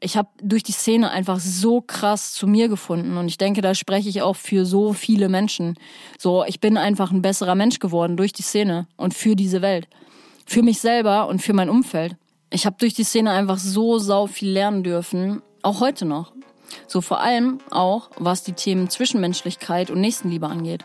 ich habe durch die Szene einfach so krass zu mir gefunden und ich denke, da spreche ich auch für so viele Menschen. So, ich bin einfach ein besserer Mensch geworden durch die Szene und für diese Welt. Für mich selber und für mein Umfeld. Ich habe durch die Szene einfach so sau viel lernen dürfen, auch heute noch. So vor allem auch, was die Themen Zwischenmenschlichkeit und Nächstenliebe angeht.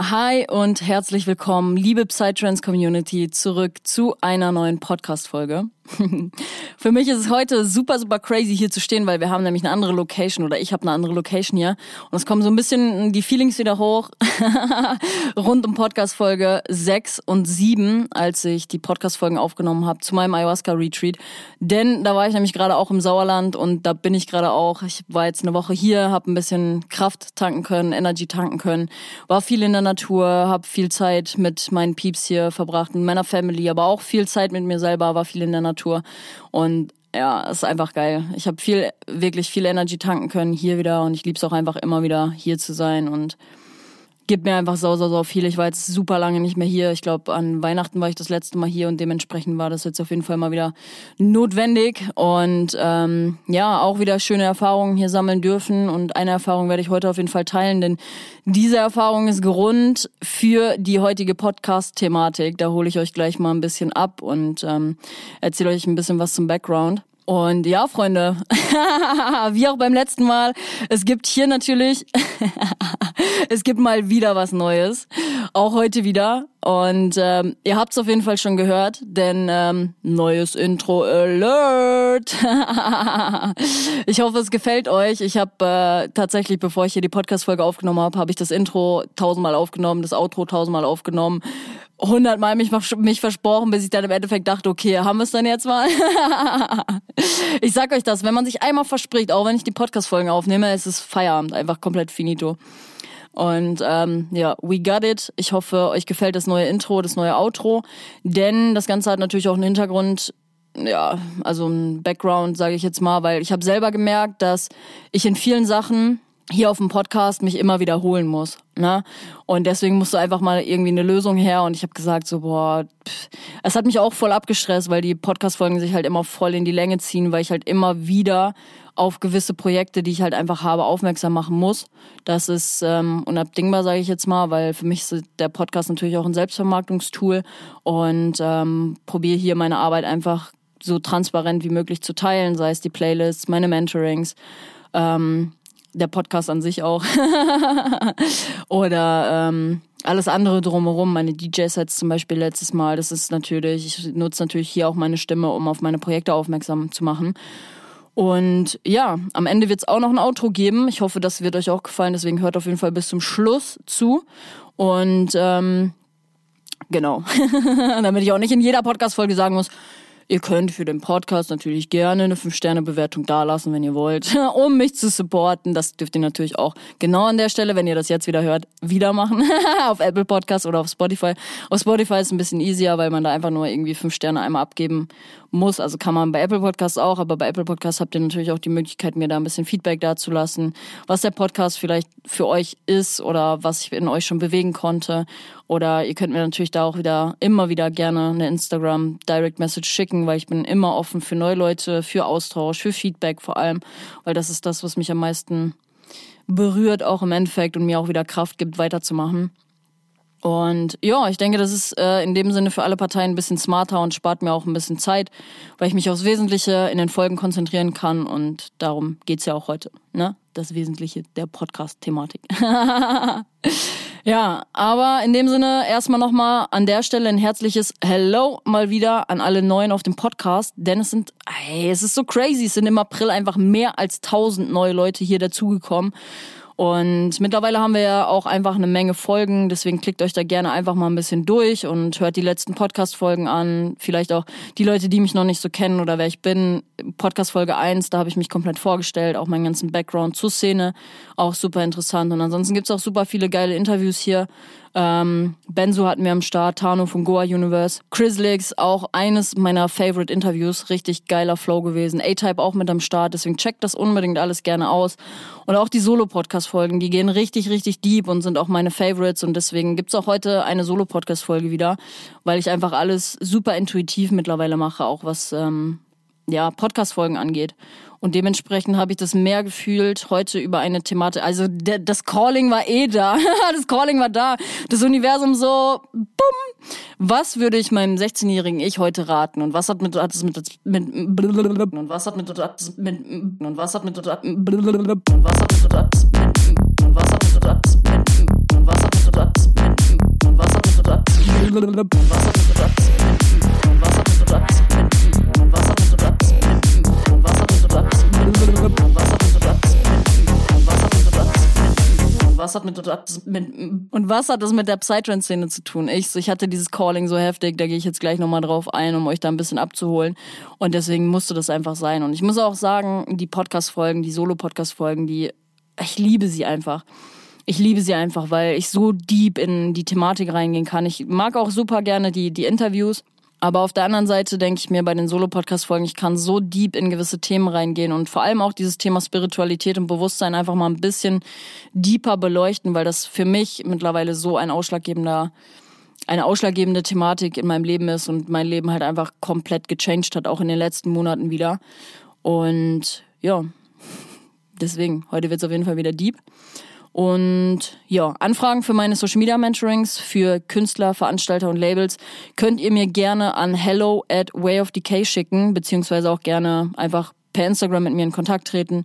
Hi und herzlich willkommen, liebe Psytrance Community, zurück zu einer neuen Podcast-Folge. Für mich ist es heute super, super crazy hier zu stehen, weil wir haben nämlich eine andere Location oder ich habe eine andere Location hier. Und es kommen so ein bisschen die Feelings wieder hoch rund um Podcast-Folge 6 und 7, als ich die Podcast-Folgen aufgenommen habe zu meinem Ayahuasca-Retreat. Denn da war ich nämlich gerade auch im Sauerland und da bin ich gerade auch. Ich war jetzt eine Woche hier, habe ein bisschen Kraft tanken können, Energy tanken können, war viel in der Natur, habe viel Zeit mit meinen Peeps hier verbracht, mit meiner Family, aber auch viel Zeit mit mir selber, war viel in der Natur. Natur. Und ja, ist einfach geil. Ich habe viel, wirklich viel Energy tanken können hier wieder und ich liebe es auch einfach immer wieder hier zu sein und gibt mir einfach so, so, so viel. Ich war jetzt super lange nicht mehr hier. Ich glaube, an Weihnachten war ich das letzte Mal hier und dementsprechend war das jetzt auf jeden Fall mal wieder notwendig. Und ähm, ja, auch wieder schöne Erfahrungen hier sammeln dürfen. Und eine Erfahrung werde ich heute auf jeden Fall teilen, denn diese Erfahrung ist Grund für die heutige Podcast-Thematik. Da hole ich euch gleich mal ein bisschen ab und ähm, erzähle euch ein bisschen was zum Background. Und ja, Freunde, wie auch beim letzten Mal, es gibt hier natürlich, es gibt mal wieder was Neues. Auch heute wieder. Und ähm, ihr habt es auf jeden Fall schon gehört, denn ähm, neues Intro Alert. ich hoffe, es gefällt euch. Ich habe äh, tatsächlich, bevor ich hier die Podcast-Folge aufgenommen habe, habe ich das Intro tausendmal aufgenommen, das Outro tausendmal aufgenommen hundertmal mich, mich versprochen, bis ich dann im Endeffekt dachte, okay, haben wir es dann jetzt mal? ich sag euch das, wenn man sich einmal verspricht, auch wenn ich die Podcast-Folgen aufnehme, ist es Feierabend, einfach komplett finito. Und ähm, ja, we got it. Ich hoffe, euch gefällt das neue Intro, das neue Outro, denn das Ganze hat natürlich auch einen Hintergrund, ja, also ein Background, sage ich jetzt mal, weil ich habe selber gemerkt, dass ich in vielen Sachen hier auf dem Podcast mich immer wiederholen muss. Ne? Und deswegen musste einfach mal irgendwie eine Lösung her. Und ich habe gesagt, so, boah, pff. es hat mich auch voll abgestresst, weil die Podcast-Folgen sich halt immer voll in die Länge ziehen, weil ich halt immer wieder auf gewisse Projekte, die ich halt einfach habe, aufmerksam machen muss. Das ist ähm, unabdingbar, sage ich jetzt mal, weil für mich ist der Podcast natürlich auch ein Selbstvermarktungstool und ähm, probiere hier meine Arbeit einfach so transparent wie möglich zu teilen, sei es die Playlists, meine Mentorings. Ähm, der Podcast an sich auch. Oder ähm, alles andere drumherum, meine DJ-Sets zum Beispiel letztes Mal, das ist natürlich, ich nutze natürlich hier auch meine Stimme, um auf meine Projekte aufmerksam zu machen. Und ja, am Ende wird es auch noch ein Outro geben. Ich hoffe, das wird euch auch gefallen, deswegen hört auf jeden Fall bis zum Schluss zu. Und ähm, genau, damit ich auch nicht in jeder Podcast-Folge sagen muss, Ihr könnt für den Podcast natürlich gerne eine 5-Sterne-Bewertung dalassen, wenn ihr wollt, um mich zu supporten. Das dürft ihr natürlich auch genau an der Stelle, wenn ihr das jetzt wieder hört, wieder machen. auf Apple Podcast oder auf Spotify. Auf Spotify ist es ein bisschen easier, weil man da einfach nur irgendwie 5 Sterne einmal abgeben muss. Also kann man bei Apple Podcasts auch, aber bei Apple Podcasts habt ihr natürlich auch die Möglichkeit, mir da ein bisschen Feedback dazulassen, was der Podcast vielleicht für euch ist oder was ich in euch schon bewegen konnte. Oder ihr könnt mir natürlich da auch wieder immer wieder gerne eine Instagram Direct Message schicken, weil ich bin immer offen für neue Leute, für Austausch, für Feedback vor allem, weil das ist das, was mich am meisten berührt, auch im Endeffekt und mir auch wieder Kraft gibt, weiterzumachen. Und ja, ich denke, das ist äh, in dem Sinne für alle Parteien ein bisschen smarter und spart mir auch ein bisschen Zeit, weil ich mich aufs Wesentliche in den Folgen konzentrieren kann. Und darum geht's ja auch heute, ne? Das Wesentliche der Podcast-Thematik. ja, aber in dem Sinne erstmal nochmal an der Stelle ein herzliches Hello mal wieder an alle Neuen auf dem Podcast, denn es sind, ey, es ist so crazy, es sind im April einfach mehr als 1000 neue Leute hier dazugekommen. Und mittlerweile haben wir ja auch einfach eine Menge Folgen, deswegen klickt euch da gerne einfach mal ein bisschen durch und hört die letzten Podcast-Folgen an. Vielleicht auch die Leute, die mich noch nicht so kennen oder wer ich bin. Podcast-Folge 1, da habe ich mich komplett vorgestellt, auch meinen ganzen Background zur Szene. Auch super interessant. Und ansonsten gibt's auch super viele geile Interviews hier. Ähm, Benzo hatten wir am Start, Tano von Goa Universe. Chrislix, auch eines meiner Favorite Interviews. Richtig geiler Flow gewesen. A-Type auch mit am Start, deswegen checkt das unbedingt alles gerne aus. Und auch die Solo-Podcast-Folgen, die gehen richtig, richtig deep und sind auch meine Favorites. Und deswegen gibt's auch heute eine Solo-Podcast-Folge wieder, weil ich einfach alles super intuitiv mittlerweile mache, auch was ähm, ja, Podcast-Folgen angeht. Und dementsprechend habe ich das mehr gefühlt heute über eine Thematik. Also das Calling war eh da. das Calling war da. Das Universum so, bumm. Was würde ich meinem 16-jährigen Ich heute raten? Und was hat mit hat es mit, mit und was hat mit mit und was hat mit und was hat mit und was hat mit und was hat mit und was hat mit und was hat mit und was hat mit und was was hat mit, mit und was hat das mit der Psytrance-Szene zu tun? Ich, ich hatte dieses Calling so heftig, da gehe ich jetzt gleich nochmal drauf ein, um euch da ein bisschen abzuholen. Und deswegen musste das einfach sein. Und ich muss auch sagen, die Podcast-Folgen, die Solo-Podcast-Folgen, die, ich liebe sie einfach. Ich liebe sie einfach, weil ich so deep in die Thematik reingehen kann. Ich mag auch super gerne die, die Interviews. Aber auf der anderen Seite denke ich mir bei den Solo-Podcast-Folgen, ich kann so deep in gewisse Themen reingehen und vor allem auch dieses Thema Spiritualität und Bewusstsein einfach mal ein bisschen deeper beleuchten, weil das für mich mittlerweile so ein ausschlaggebender, eine ausschlaggebende Thematik in meinem Leben ist und mein Leben halt einfach komplett gechanged hat, auch in den letzten Monaten wieder. Und ja, deswegen, heute wird es auf jeden Fall wieder deep. Und ja, Anfragen für meine Social Media Mentorings für Künstler, Veranstalter und Labels könnt ihr mir gerne an hello at way of decay schicken, beziehungsweise auch gerne einfach per Instagram mit mir in Kontakt treten.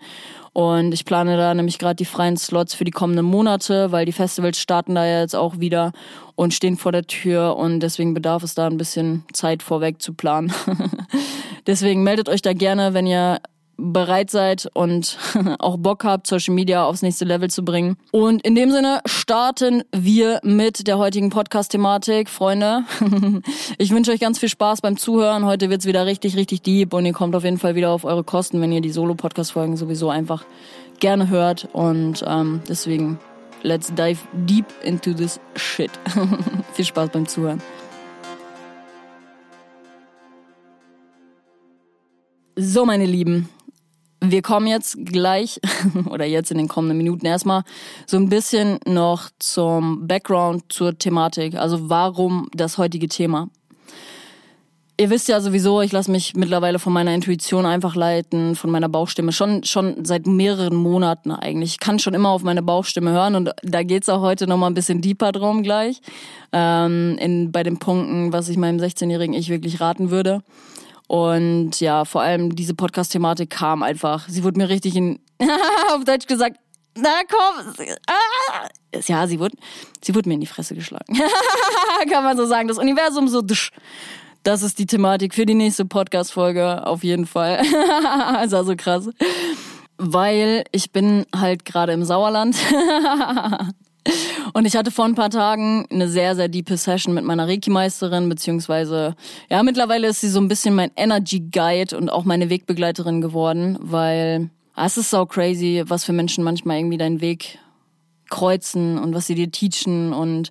Und ich plane da nämlich gerade die freien Slots für die kommenden Monate, weil die Festivals starten da ja jetzt auch wieder und stehen vor der Tür und deswegen bedarf es da ein bisschen Zeit vorweg zu planen. deswegen meldet euch da gerne, wenn ihr bereit seid und auch Bock habt, Social Media aufs nächste Level zu bringen. Und in dem Sinne starten wir mit der heutigen Podcast-Thematik. Freunde, ich wünsche euch ganz viel Spaß beim Zuhören. Heute wird's wieder richtig, richtig deep und ihr kommt auf jeden Fall wieder auf eure Kosten, wenn ihr die Solo-Podcast-Folgen sowieso einfach gerne hört. Und ähm, deswegen, let's dive deep into this shit. viel Spaß beim Zuhören. So, meine Lieben, wir kommen jetzt gleich oder jetzt in den kommenden Minuten erstmal so ein bisschen noch zum Background zur Thematik. Also warum das heutige Thema? Ihr wisst ja sowieso, ich lasse mich mittlerweile von meiner Intuition einfach leiten, von meiner Bauchstimme. Schon, schon seit mehreren Monaten eigentlich. Ich kann schon immer auf meine Bauchstimme hören und da geht's auch heute nochmal ein bisschen deeper drum gleich. Ähm, in, bei den Punkten, was ich meinem 16-jährigen Ich wirklich raten würde. Und ja, vor allem diese Podcast-Thematik kam einfach. Sie wurde mir richtig in, auf Deutsch gesagt, na komm, ah. ja, sie wurde, sie wurde mir in die Fresse geschlagen. Kann man so sagen. Das Universum so, das ist die Thematik für die nächste Podcast-Folge, auf jeden Fall. ist so krass. Weil ich bin halt gerade im Sauerland. Und ich hatte vor ein paar Tagen eine sehr, sehr diepe Session mit meiner Reiki-Meisterin, beziehungsweise, ja, mittlerweile ist sie so ein bisschen mein Energy Guide und auch meine Wegbegleiterin geworden, weil ah, es ist so crazy, was für Menschen manchmal irgendwie deinen Weg kreuzen und was sie dir teachen. Und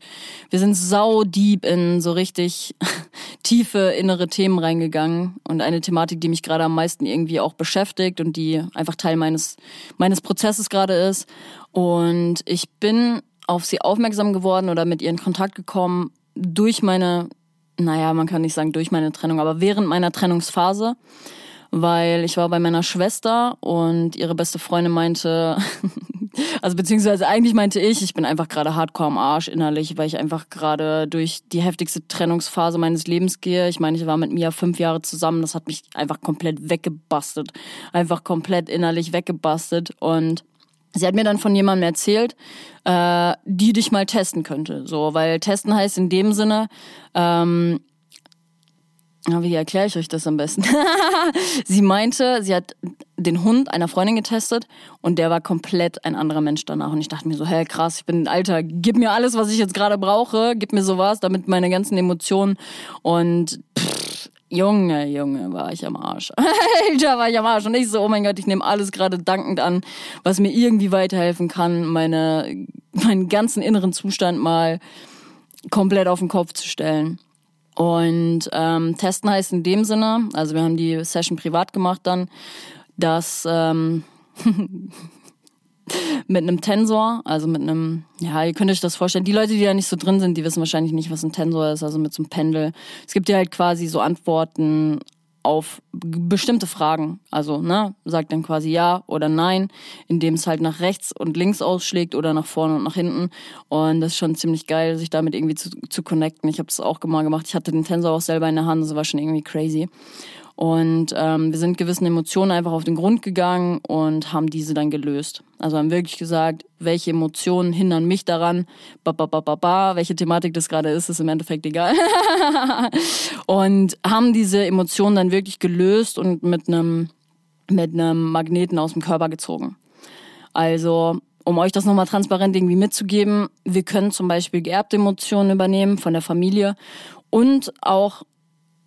wir sind sau deep in so richtig tiefe innere Themen reingegangen. Und eine Thematik, die mich gerade am meisten irgendwie auch beschäftigt und die einfach Teil meines meines Prozesses gerade ist. Und ich bin auf sie aufmerksam geworden oder mit ihr in Kontakt gekommen durch meine, naja, man kann nicht sagen durch meine Trennung, aber während meiner Trennungsphase, weil ich war bei meiner Schwester und ihre beste Freundin meinte, also beziehungsweise eigentlich meinte ich, ich bin einfach gerade hardcore am Arsch innerlich, weil ich einfach gerade durch die heftigste Trennungsphase meines Lebens gehe. Ich meine, ich war mit Mia fünf Jahre zusammen, das hat mich einfach komplett weggebastelt, einfach komplett innerlich weggebastelt und Sie hat mir dann von jemandem erzählt, äh, die dich mal testen könnte. So, weil testen heißt in dem Sinne, ähm, wie erkläre ich euch das am besten? sie meinte, sie hat den Hund einer Freundin getestet und der war komplett ein anderer Mensch danach. Und ich dachte mir so, hä, krass, ich bin ein Alter, gib mir alles, was ich jetzt gerade brauche, gib mir sowas, damit meine ganzen Emotionen und pff, Junge, Junge, war ich am Arsch. Alter, war ich am Arsch. Und ich so, oh mein Gott, ich nehme alles gerade dankend an, was mir irgendwie weiterhelfen kann, meine, meinen ganzen inneren Zustand mal komplett auf den Kopf zu stellen. Und ähm, testen heißt in dem Sinne, also wir haben die Session privat gemacht dann, dass ähm, mit einem Tensor, also mit einem, ja, ihr könnt euch das vorstellen. Die Leute, die da nicht so drin sind, die wissen wahrscheinlich nicht, was ein Tensor ist, also mit so einem Pendel. Es gibt ja halt quasi so Antworten auf bestimmte Fragen. Also, ne, sagt dann quasi ja oder nein, indem es halt nach rechts und links ausschlägt oder nach vorne und nach hinten. Und das ist schon ziemlich geil, sich damit irgendwie zu, zu connecten. Ich habe das auch mal gemacht. Ich hatte den Tensor auch selber in der Hand, das war schon irgendwie crazy. Und ähm, wir sind gewissen Emotionen einfach auf den Grund gegangen und haben diese dann gelöst. Also haben wirklich gesagt, welche Emotionen hindern mich daran, ba, ba, ba, ba, ba, welche Thematik das gerade ist, ist im Endeffekt egal. und haben diese Emotionen dann wirklich gelöst und mit einem mit einem Magneten aus dem Körper gezogen. Also um euch das nochmal transparent irgendwie mitzugeben, wir können zum Beispiel geerbte Emotionen übernehmen von der Familie und auch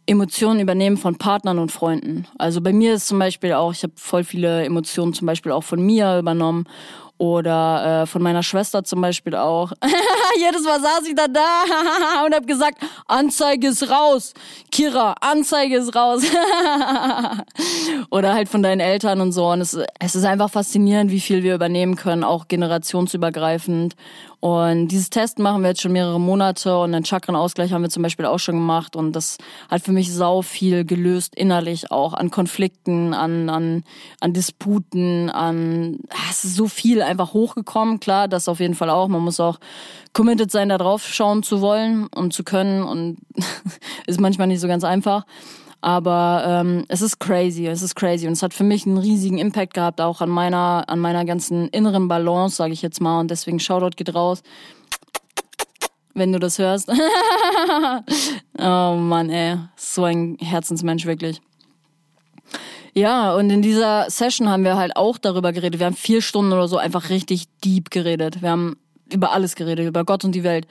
Emotionen übernehmen von Partnern und Freunden. Also bei mir ist zum Beispiel auch, ich habe voll viele Emotionen zum Beispiel auch von mir übernommen oder äh, von meiner Schwester zum Beispiel auch. Jedes Mal saß ich da da und habe gesagt, Anzeige ist raus. Kira, Anzeige ist raus. Oder halt von deinen Eltern und so. Und es, es ist einfach faszinierend, wie viel wir übernehmen können, auch generationsübergreifend. Und dieses Test machen wir jetzt schon mehrere Monate und den Chakrenausgleich haben wir zum Beispiel auch schon gemacht. Und das hat für mich sau viel gelöst, innerlich auch an Konflikten, an, an, an Disputen, an, es ist so viel einfach hochgekommen. Klar, das auf jeden Fall auch. Man muss auch committed sein, da drauf schauen zu wollen und zu können. Und ist manchmal nicht so ganz einfach. Aber ähm, es ist crazy, es ist crazy und es hat für mich einen riesigen Impact gehabt, auch an meiner, an meiner ganzen inneren Balance, sage ich jetzt mal. Und deswegen Shoutout geht raus, wenn du das hörst. oh Mann, ey, so ein Herzensmensch wirklich. Ja, und in dieser Session haben wir halt auch darüber geredet. Wir haben vier Stunden oder so einfach richtig deep geredet. Wir haben über alles geredet, über Gott und die Welt.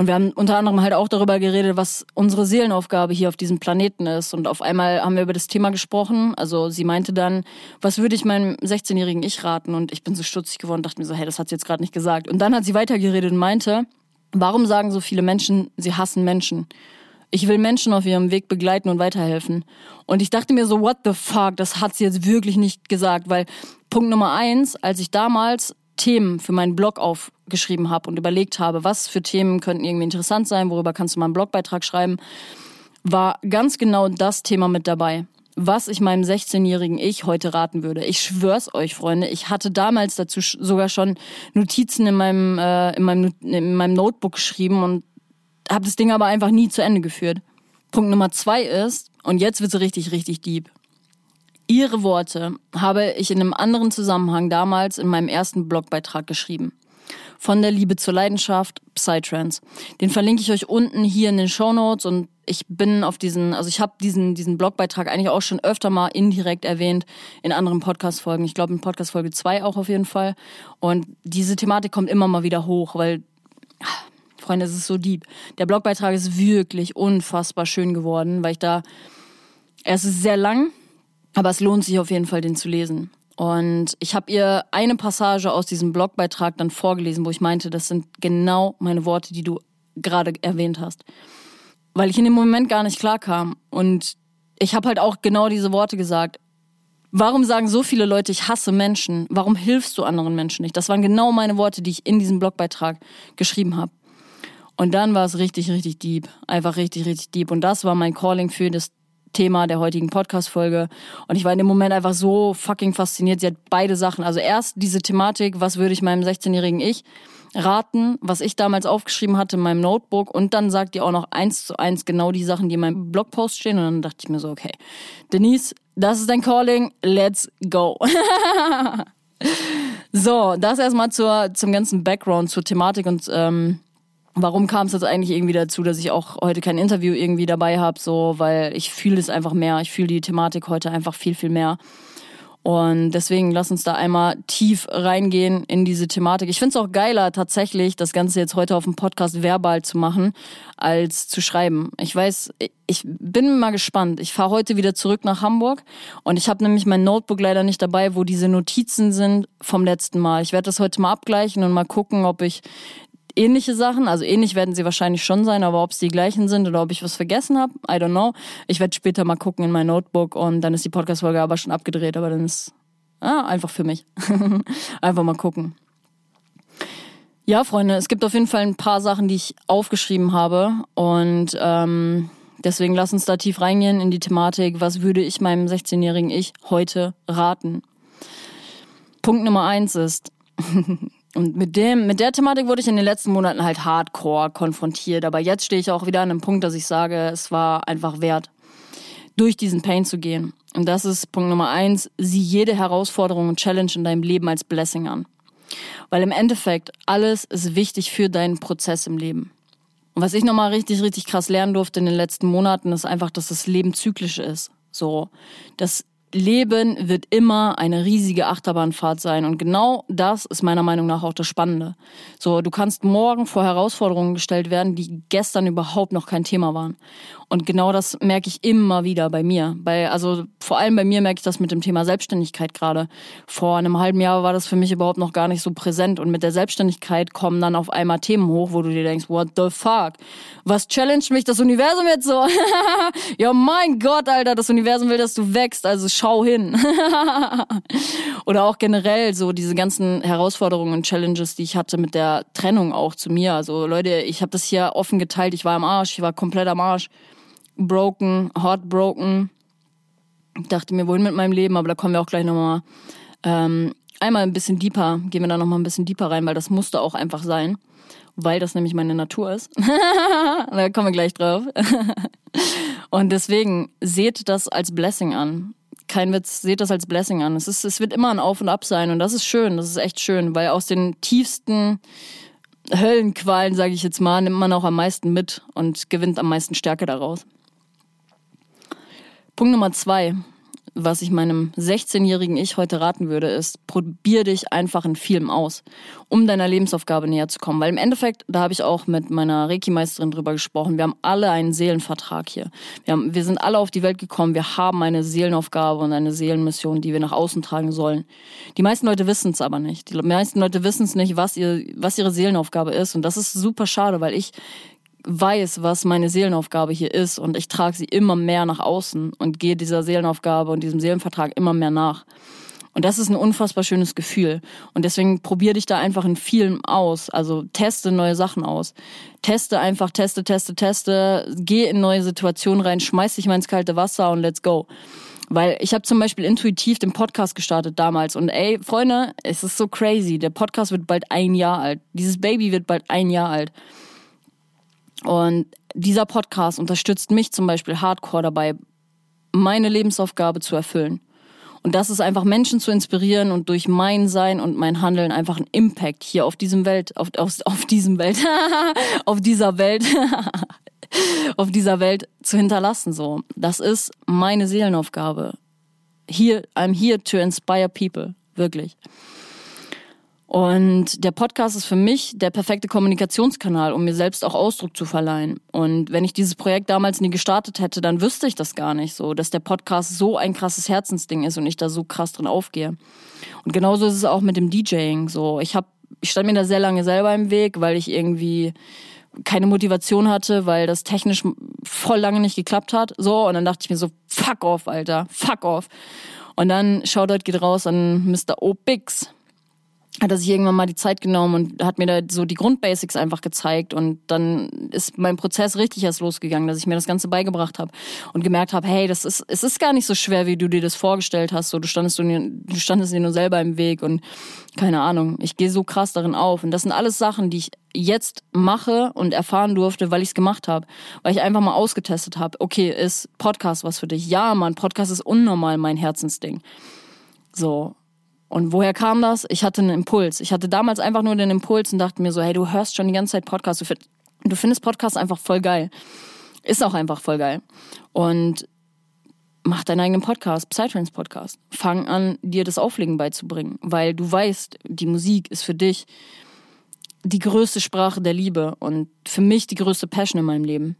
Und wir haben unter anderem halt auch darüber geredet, was unsere Seelenaufgabe hier auf diesem Planeten ist. Und auf einmal haben wir über das Thema gesprochen. Also sie meinte dann, was würde ich meinem 16-jährigen Ich raten? Und ich bin so stutzig geworden, dachte mir so, hey, das hat sie jetzt gerade nicht gesagt. Und dann hat sie weitergeredet und meinte, warum sagen so viele Menschen, sie hassen Menschen? Ich will Menschen auf ihrem Weg begleiten und weiterhelfen. Und ich dachte mir so, what the fuck, das hat sie jetzt wirklich nicht gesagt, weil Punkt Nummer eins, als ich damals Themen für meinen Blog aufgeschrieben habe und überlegt habe, was für Themen könnten irgendwie interessant sein, worüber kannst du mal einen Blogbeitrag schreiben, war ganz genau das Thema mit dabei. Was ich meinem 16-jährigen Ich heute raten würde. Ich schwör's euch, Freunde. Ich hatte damals dazu sogar schon Notizen in meinem, äh, in meinem, in meinem Notebook geschrieben und habe das Ding aber einfach nie zu Ende geführt. Punkt Nummer zwei ist, und jetzt wird's richtig, richtig deep. Ihre Worte habe ich in einem anderen Zusammenhang damals in meinem ersten Blogbeitrag geschrieben. Von der Liebe zur Leidenschaft, Psytrance. Den verlinke ich euch unten hier in den Show Notes und ich bin auf diesen, also ich habe diesen, diesen Blogbeitrag eigentlich auch schon öfter mal indirekt erwähnt in anderen Podcast-Folgen. Ich glaube in Podcast-Folge 2 auch auf jeden Fall. Und diese Thematik kommt immer mal wieder hoch, weil, Freunde, es ist so deep. Der Blogbeitrag ist wirklich unfassbar schön geworden, weil ich da, er ist sehr lang, aber es lohnt sich auf jeden Fall, den zu lesen. Und ich habe ihr eine Passage aus diesem Blogbeitrag dann vorgelesen, wo ich meinte, das sind genau meine Worte, die du gerade erwähnt hast. Weil ich in dem Moment gar nicht klar kam. Und ich habe halt auch genau diese Worte gesagt. Warum sagen so viele Leute, ich hasse Menschen? Warum hilfst du anderen Menschen nicht? Das waren genau meine Worte, die ich in diesem Blogbeitrag geschrieben habe. Und dann war es richtig, richtig deep. Einfach richtig, richtig deep. Und das war mein Calling für das Thema der heutigen Podcast-Folge. Und ich war in dem Moment einfach so fucking fasziniert. Sie hat beide Sachen. Also erst diese Thematik, was würde ich meinem 16-jährigen Ich raten, was ich damals aufgeschrieben hatte in meinem Notebook. Und dann sagt ihr auch noch eins zu eins genau die Sachen, die in meinem Blogpost stehen. Und dann dachte ich mir so, okay, Denise, das ist dein Calling, let's go. so, das erstmal zur, zum ganzen Background, zur Thematik und ähm, warum kam es jetzt eigentlich irgendwie dazu, dass ich auch heute kein Interview irgendwie dabei habe, so, weil ich fühle es einfach mehr. Ich fühle die Thematik heute einfach viel, viel mehr. Und deswegen lass uns da einmal tief reingehen in diese Thematik. Ich finde es auch geiler, tatsächlich das Ganze jetzt heute auf dem Podcast verbal zu machen, als zu schreiben. Ich weiß, ich bin mal gespannt. Ich fahre heute wieder zurück nach Hamburg und ich habe nämlich mein Notebook leider nicht dabei, wo diese Notizen sind vom letzten Mal. Ich werde das heute mal abgleichen und mal gucken, ob ich ähnliche Sachen. Also ähnlich werden sie wahrscheinlich schon sein, aber ob es die gleichen sind oder ob ich was vergessen habe, I don't know. Ich werde später mal gucken in mein Notebook und dann ist die Podcast-Folge aber schon abgedreht, aber dann ist ah, einfach für mich. einfach mal gucken. Ja, Freunde, es gibt auf jeden Fall ein paar Sachen, die ich aufgeschrieben habe und ähm, deswegen lass uns da tief reingehen in die Thematik. Was würde ich meinem 16-jährigen Ich heute raten? Punkt Nummer eins ist, Und mit dem, mit der Thematik wurde ich in den letzten Monaten halt hardcore konfrontiert. Aber jetzt stehe ich auch wieder an einem Punkt, dass ich sage, es war einfach wert, durch diesen Pain zu gehen. Und das ist Punkt Nummer eins. Sieh jede Herausforderung und Challenge in deinem Leben als Blessing an. Weil im Endeffekt alles ist wichtig für deinen Prozess im Leben. Und was ich nochmal richtig, richtig krass lernen durfte in den letzten Monaten, ist einfach, dass das Leben zyklisch ist. So, dass Leben wird immer eine riesige Achterbahnfahrt sein. Und genau das ist meiner Meinung nach auch das Spannende. So, du kannst morgen vor Herausforderungen gestellt werden, die gestern überhaupt noch kein Thema waren. Und genau das merke ich immer wieder bei mir. Bei, also vor allem bei mir merke ich das mit dem Thema Selbstständigkeit gerade. Vor einem halben Jahr war das für mich überhaupt noch gar nicht so präsent. Und mit der Selbstständigkeit kommen dann auf einmal Themen hoch, wo du dir denkst, what the fuck? Was challenged mich das Universum jetzt so? ja, mein Gott, Alter, das Universum will, dass du wächst, also schau hin. Oder auch generell so diese ganzen Herausforderungen und Challenges, die ich hatte mit der Trennung auch zu mir. Also Leute, ich habe das hier offen geteilt. Ich war am Arsch, ich war komplett am Arsch broken, heartbroken. Ich dachte mir, wohin mit meinem Leben, aber da kommen wir auch gleich nochmal ähm, einmal ein bisschen deeper, gehen wir da nochmal ein bisschen deeper rein, weil das musste auch einfach sein, weil das nämlich meine Natur ist. da kommen wir gleich drauf. Und deswegen seht das als Blessing an. Kein Witz, seht das als Blessing an. Es, ist, es wird immer ein Auf und Ab sein und das ist schön, das ist echt schön, weil aus den tiefsten Höllenqualen, sage ich jetzt mal, nimmt man auch am meisten mit und gewinnt am meisten Stärke daraus. Punkt Nummer zwei, was ich meinem 16-jährigen Ich heute raten würde, ist, probier dich einfach in vielem aus, um deiner Lebensaufgabe näher zu kommen. Weil im Endeffekt, da habe ich auch mit meiner Reiki-Meisterin drüber gesprochen, wir haben alle einen Seelenvertrag hier. Wir, haben, wir sind alle auf die Welt gekommen, wir haben eine Seelenaufgabe und eine Seelenmission, die wir nach außen tragen sollen. Die meisten Leute wissen es aber nicht. Die meisten Leute wissen es nicht, was, ihr, was ihre Seelenaufgabe ist. Und das ist super schade, weil ich weiß, was meine Seelenaufgabe hier ist und ich trage sie immer mehr nach außen und gehe dieser Seelenaufgabe und diesem Seelenvertrag immer mehr nach. Und das ist ein unfassbar schönes Gefühl. Und deswegen probier dich da einfach in vielen aus. Also teste neue Sachen aus. Teste einfach, teste, teste, teste. Geh in neue Situationen rein, schmeiß dich mal ins kalte Wasser und let's go. Weil ich habe zum Beispiel intuitiv den Podcast gestartet damals. Und ey, Freunde, es ist so crazy. Der Podcast wird bald ein Jahr alt. Dieses Baby wird bald ein Jahr alt. Und dieser Podcast unterstützt mich zum Beispiel hardcore dabei, meine Lebensaufgabe zu erfüllen. Und das ist einfach Menschen zu inspirieren und durch mein Sein und mein Handeln einfach einen Impact hier auf diesem Welt, auf, auf, auf diesem Welt, auf dieser Welt, auf dieser Welt zu hinterlassen, so. Das ist meine Seelenaufgabe. Hier, I'm here to inspire people. Wirklich. Und der Podcast ist für mich der perfekte Kommunikationskanal, um mir selbst auch Ausdruck zu verleihen. Und wenn ich dieses Projekt damals nie gestartet hätte, dann wüsste ich das gar nicht so, dass der Podcast so ein krasses Herzensding ist und ich da so krass drin aufgehe. Und genauso ist es auch mit dem DJing so. Ich habe ich stand mir da sehr lange selber im Weg, weil ich irgendwie keine Motivation hatte, weil das technisch voll lange nicht geklappt hat. So, und dann dachte ich mir so, fuck off, Alter, fuck off. Und dann Shoutout geht raus an Mr. O. Bix hat er sich irgendwann mal die Zeit genommen und hat mir da so die Grundbasics einfach gezeigt und dann ist mein Prozess richtig erst losgegangen, dass ich mir das Ganze beigebracht habe und gemerkt habe, hey, das ist es ist gar nicht so schwer, wie du dir das vorgestellt hast. So du standest du, du standest dir nur selber im Weg und keine Ahnung, ich gehe so krass darin auf und das sind alles Sachen, die ich jetzt mache und erfahren durfte, weil ich es gemacht habe, weil ich einfach mal ausgetestet habe. Okay, ist Podcast was für dich? Ja, Mann, Podcast ist unnormal mein Herzensding. So, und woher kam das? Ich hatte einen Impuls. Ich hatte damals einfach nur den Impuls und dachte mir so, hey, du hörst schon die ganze Zeit Podcasts. Du findest Podcasts einfach voll geil. Ist auch einfach voll geil. Und mach deinen eigenen Podcast, Psytrance Podcast. Fang an, dir das Auflegen beizubringen, weil du weißt, die Musik ist für dich die größte Sprache der Liebe und für mich die größte Passion in meinem Leben.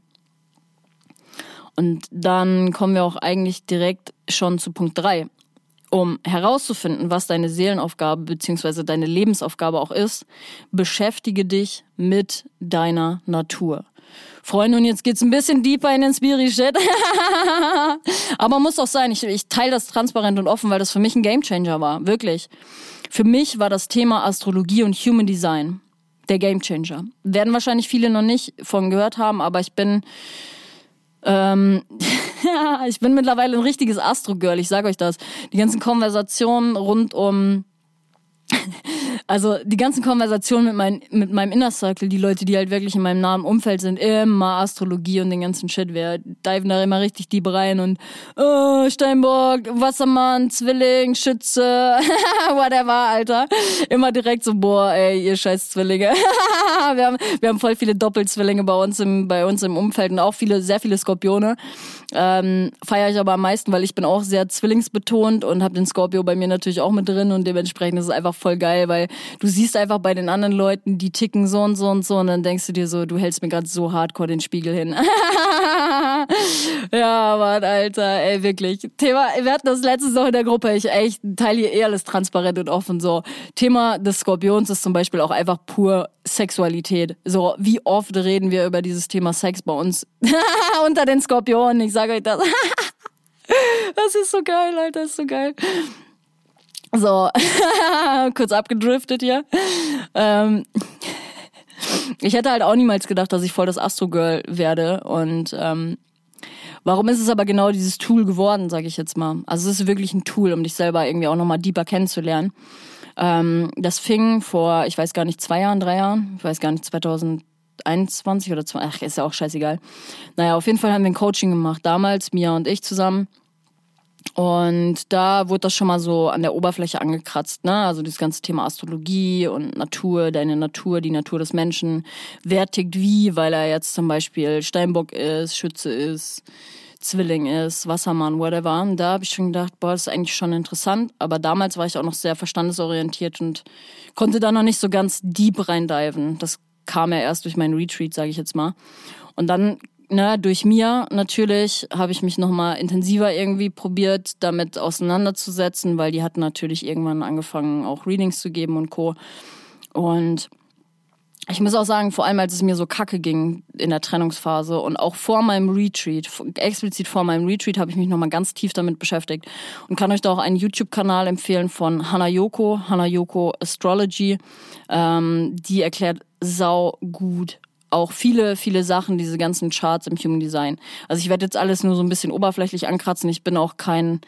Und dann kommen wir auch eigentlich direkt schon zu Punkt drei um herauszufinden, was deine Seelenaufgabe bzw. deine Lebensaufgabe auch ist, beschäftige dich mit deiner Natur. Freunde, und jetzt geht's ein bisschen deeper in den Spirit-Shit. Aber muss auch sein, ich, ich teile das transparent und offen, weil das für mich ein Gamechanger war. Wirklich. Für mich war das Thema Astrologie und Human Design der Gamechanger. Werden wahrscheinlich viele noch nicht von gehört haben, aber ich bin ähm, ich bin mittlerweile ein richtiges Astro-Girl, ich sag euch das. Die ganzen Konversationen rund um also die ganzen Konversationen mit, mein, mit meinem Inner Circle, die Leute, die halt wirklich in meinem nahen Umfeld sind, immer Astrologie und den ganzen Shit. Wir diven da immer richtig deep rein und oh, Steinbock, Wassermann, Zwilling, Schütze, whatever, Alter. Immer direkt so, boah, ey, ihr scheiß Zwillinge. wir, haben, wir haben voll viele Doppelzwillinge bei uns im, bei uns im Umfeld und auch viele, sehr viele Skorpione. Ähm, Feiere ich aber am meisten, weil ich bin auch sehr zwillingsbetont und habe den Scorpio bei mir natürlich auch mit drin und dementsprechend ist es einfach voll geil, weil du siehst einfach bei den anderen Leuten, die ticken so und so und so und dann denkst du dir so, du hältst mir gerade so hardcore den Spiegel hin. ja, Mann, Alter, ey, wirklich. Thema, wir hatten das letztes noch in der Gruppe, ich echt teile hier eh alles transparent und offen so. Thema des Skorpions ist zum Beispiel auch einfach pur Sexualität. So, wie oft reden wir über dieses Thema Sex bei uns unter den Skorpionen? Ich sage euch das. das ist so geil, Alter, das ist so geil. So, kurz abgedriftet hier. Ähm, ich hätte halt auch niemals gedacht, dass ich voll das Astro-Girl werde. Und ähm, warum ist es aber genau dieses Tool geworden, sage ich jetzt mal. Also es ist wirklich ein Tool, um dich selber irgendwie auch nochmal deeper kennenzulernen. Ähm, das fing vor, ich weiß gar nicht, zwei Jahren, drei Jahren, ich weiß gar nicht, 2021 oder zwei, ach, ist ja auch scheißegal. Naja, auf jeden Fall haben wir ein Coaching gemacht, damals, Mia und ich zusammen. Und da wurde das schon mal so an der Oberfläche angekratzt, ne? Also das ganze Thema Astrologie und Natur, deine Natur, die Natur des Menschen. Wer tickt wie, weil er jetzt zum Beispiel Steinbock ist, Schütze ist, Zwilling ist, Wassermann, whatever. Und da habe ich schon gedacht, boah, das ist eigentlich schon interessant. Aber damals war ich auch noch sehr verstandesorientiert und konnte da noch nicht so ganz deep reindiven. Das kam ja erst durch meinen Retreat, sage ich jetzt mal. Und dann ne, durch mir natürlich habe ich mich nochmal intensiver irgendwie probiert, damit auseinanderzusetzen, weil die hatten natürlich irgendwann angefangen, auch Readings zu geben und Co. Und ich muss auch sagen, vor allem als es mir so kacke ging in der Trennungsphase und auch vor meinem Retreat, explizit vor meinem Retreat, habe ich mich nochmal ganz tief damit beschäftigt und kann euch da auch einen YouTube-Kanal empfehlen von Hana Yoko, Hana Yoko Astrology. Ähm, die erklärt sau gut auch viele, viele Sachen, diese ganzen Charts im Human Design. Also ich werde jetzt alles nur so ein bisschen oberflächlich ankratzen. Ich bin auch kein,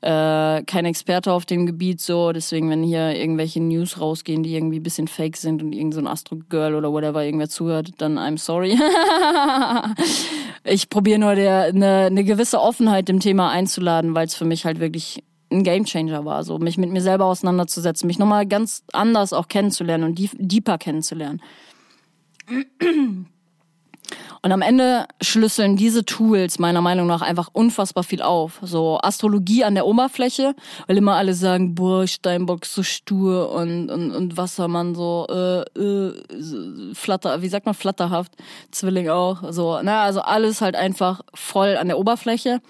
äh, kein Experte auf dem Gebiet so. Deswegen, wenn hier irgendwelche News rausgehen, die irgendwie ein bisschen fake sind und irgend so Astro-Girl oder whatever irgendwer zuhört, dann I'm sorry. ich probiere nur eine, eine gewisse Offenheit dem Thema einzuladen, weil es für mich halt wirklich ein Gamechanger war, so mich mit mir selber auseinanderzusetzen, mich nochmal ganz anders auch kennenzulernen und deeper kennenzulernen. Und am Ende schlüsseln diese Tools meiner Meinung nach einfach unfassbar viel auf. So Astrologie an der Oberfläche, weil immer alle sagen, boah, Steinbock so stur und, und, und Wassermann so äh, äh, flatter, wie sagt man, flatterhaft, Zwilling auch. So, na, also alles halt einfach voll an der Oberfläche.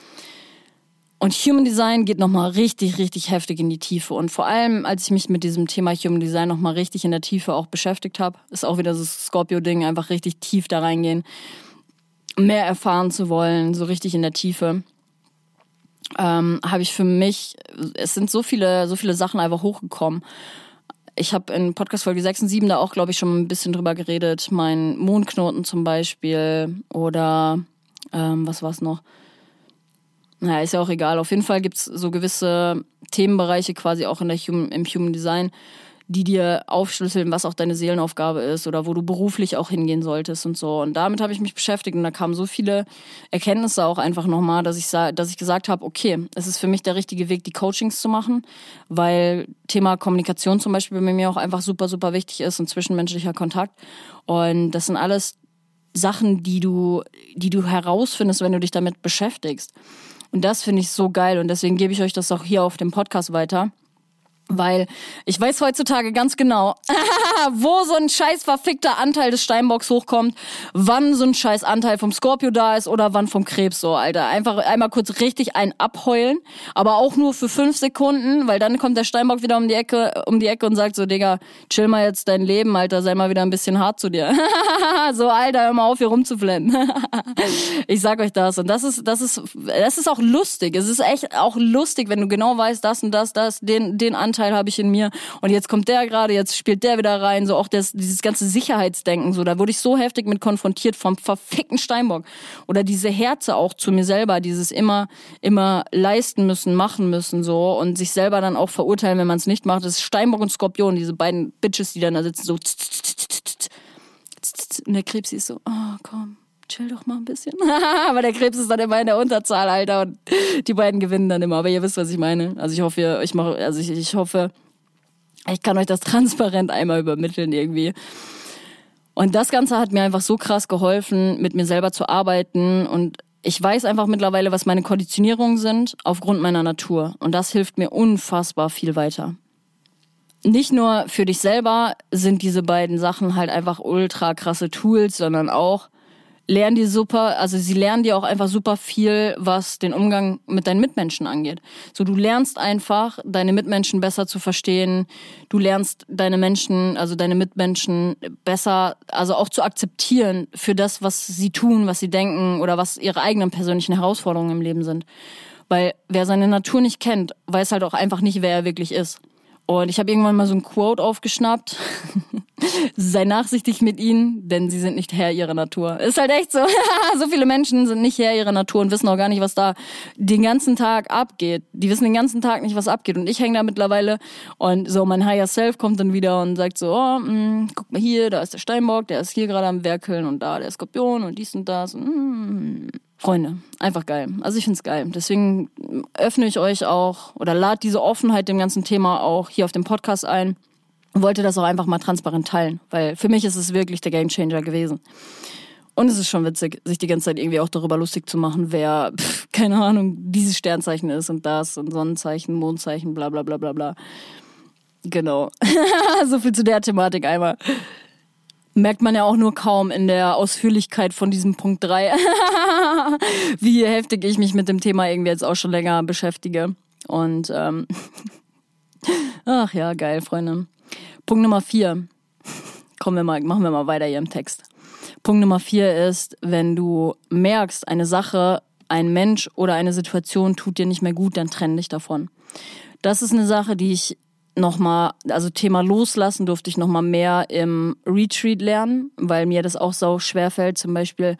Und Human Design geht nochmal richtig, richtig heftig in die Tiefe. Und vor allem, als ich mich mit diesem Thema Human Design nochmal richtig in der Tiefe auch beschäftigt habe, ist auch wieder das Scorpio-Ding, einfach richtig tief da reingehen, mehr erfahren zu wollen, so richtig in der Tiefe. Ähm, habe ich für mich, es sind so viele, so viele Sachen einfach hochgekommen. ich habe in Podcast Folge 6 und 7 da auch, glaube ich, schon ein bisschen drüber geredet. Mein Mondknoten zum Beispiel oder ähm, was war es noch? Naja, ist ja auch egal. Auf jeden Fall gibt's so gewisse Themenbereiche quasi auch in der Human, im Human Design, die dir aufschlüsseln, was auch deine Seelenaufgabe ist oder wo du beruflich auch hingehen solltest und so. Und damit habe ich mich beschäftigt und da kamen so viele Erkenntnisse auch einfach nochmal, dass ich, dass ich gesagt habe, okay, es ist für mich der richtige Weg, die Coachings zu machen, weil Thema Kommunikation zum Beispiel bei mir auch einfach super, super wichtig ist und zwischenmenschlicher Kontakt. Und das sind alles Sachen, die du, die du herausfindest, wenn du dich damit beschäftigst. Und das finde ich so geil und deswegen gebe ich euch das auch hier auf dem Podcast weiter. Weil ich weiß heutzutage ganz genau, wo so ein scheiß verfickter Anteil des Steinbocks hochkommt, wann so ein scheiß Anteil vom Scorpio da ist oder wann vom Krebs so, Alter. Einfach einmal kurz richtig ein abheulen, aber auch nur für fünf Sekunden, weil dann kommt der Steinbock wieder um die Ecke, um die Ecke und sagt so, Digga, chill mal jetzt dein Leben, Alter, sei mal wieder ein bisschen hart zu dir. so, Alter, hör mal auf, hier rumzuflennen. ich sag euch das. Und das ist, das ist, das ist auch lustig. Es ist echt auch lustig, wenn du genau weißt, das und das, das, den, den Anteil habe ich in mir. Und jetzt kommt der gerade, jetzt spielt der wieder rein. So auch das, dieses ganze Sicherheitsdenken. So, da wurde ich so heftig mit konfrontiert vom verfickten Steinbock. Oder diese Herze auch zu mir selber, dieses immer, immer leisten müssen, machen müssen, so. Und sich selber dann auch verurteilen, wenn man es nicht macht. Das ist Steinbock und Skorpion, diese beiden Bitches, die dann da sitzen, so. Und der Krebs ist so, oh, komm chill doch mal ein bisschen. aber der Krebs ist dann immer in der Unterzahl, Alter. Und die beiden gewinnen dann immer. Aber ihr wisst, was ich meine. Also ich hoffe, ich mache, also ich, ich hoffe, ich kann euch das transparent einmal übermitteln irgendwie. Und das Ganze hat mir einfach so krass geholfen, mit mir selber zu arbeiten. Und ich weiß einfach mittlerweile, was meine Konditionierungen sind, aufgrund meiner Natur. Und das hilft mir unfassbar viel weiter. Nicht nur für dich selber sind diese beiden Sachen halt einfach ultra krasse Tools, sondern auch lernen die super, also sie lernen dir auch einfach super viel, was den Umgang mit deinen Mitmenschen angeht. So, du lernst einfach, deine Mitmenschen besser zu verstehen. Du lernst deine Menschen, also deine Mitmenschen besser, also auch zu akzeptieren für das, was sie tun, was sie denken oder was ihre eigenen persönlichen Herausforderungen im Leben sind. Weil wer seine Natur nicht kennt, weiß halt auch einfach nicht, wer er wirklich ist. Und ich habe irgendwann mal so ein Quote aufgeschnappt. Sei nachsichtig mit ihnen, denn sie sind nicht Herr ihrer Natur. Ist halt echt so. so viele Menschen sind nicht Herr ihrer Natur und wissen auch gar nicht, was da den ganzen Tag abgeht. Die wissen den ganzen Tag nicht, was abgeht. Und ich hänge da mittlerweile und so mein Higher Self kommt dann wieder und sagt so, oh, mh, mm, guck mal hier, da ist der Steinbock, der ist hier gerade am Werkeln und da der Skorpion und dies und das. Und, mh. Freunde, einfach geil. Also ich find's geil. Deswegen öffne ich euch auch oder lade diese Offenheit dem ganzen Thema auch hier auf dem Podcast ein und wollte das auch einfach mal transparent teilen, weil für mich ist es wirklich der Gamechanger gewesen. Und es ist schon witzig, sich die ganze Zeit irgendwie auch darüber lustig zu machen, wer, pff, keine Ahnung, dieses Sternzeichen ist und das und Sonnenzeichen, Mondzeichen, bla bla bla bla bla. Genau. so viel zu der Thematik einmal merkt man ja auch nur kaum in der Ausführlichkeit von diesem Punkt 3, wie heftig ich mich mit dem Thema irgendwie jetzt auch schon länger beschäftige. Und ähm, ach ja, geil, Freunde. Punkt Nummer 4. Kommen wir mal, machen wir mal weiter hier im Text. Punkt Nummer 4 ist, wenn du merkst, eine Sache, ein Mensch oder eine Situation tut dir nicht mehr gut, dann trenn dich davon. Das ist eine Sache, die ich nochmal, also Thema Loslassen durfte ich nochmal mehr im Retreat lernen, weil mir das auch so schwer fällt, zum Beispiel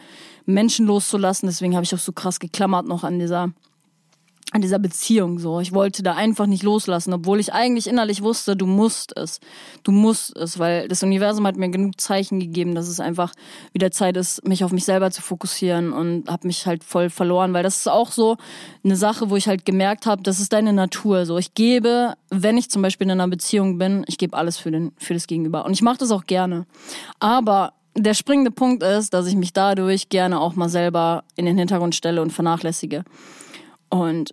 Menschen loszulassen. Deswegen habe ich auch so krass geklammert noch an dieser an dieser Beziehung so. Ich wollte da einfach nicht loslassen, obwohl ich eigentlich innerlich wusste, du musst es. Du musst es, weil das Universum hat mir genug Zeichen gegeben, dass es einfach wieder Zeit ist, mich auf mich selber zu fokussieren und habe mich halt voll verloren, weil das ist auch so eine Sache, wo ich halt gemerkt habe, das ist deine Natur. So, ich gebe, wenn ich zum Beispiel in einer Beziehung bin, ich gebe alles für den für das Gegenüber und ich mache das auch gerne. Aber der springende Punkt ist, dass ich mich dadurch gerne auch mal selber in den Hintergrund stelle und vernachlässige. Und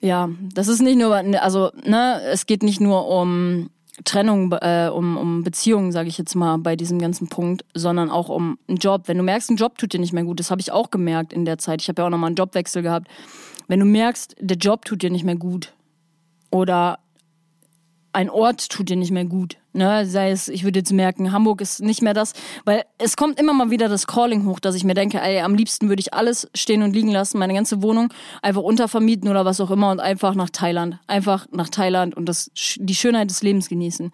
ja, das ist nicht nur, also ne, es geht nicht nur um Trennung, äh, um, um Beziehungen, sage ich jetzt mal, bei diesem ganzen Punkt, sondern auch um einen Job. Wenn du merkst, ein Job tut dir nicht mehr gut, das habe ich auch gemerkt in der Zeit. Ich habe ja auch nochmal einen Jobwechsel gehabt. Wenn du merkst, der Job tut dir nicht mehr gut oder ein Ort tut dir nicht mehr gut. Ne? Sei es, ich würde jetzt merken, Hamburg ist nicht mehr das, weil es kommt immer mal wieder das Calling hoch, dass ich mir denke, ey, am liebsten würde ich alles stehen und liegen lassen, meine ganze Wohnung einfach untervermieten oder was auch immer und einfach nach Thailand. Einfach nach Thailand und das, die Schönheit des Lebens genießen.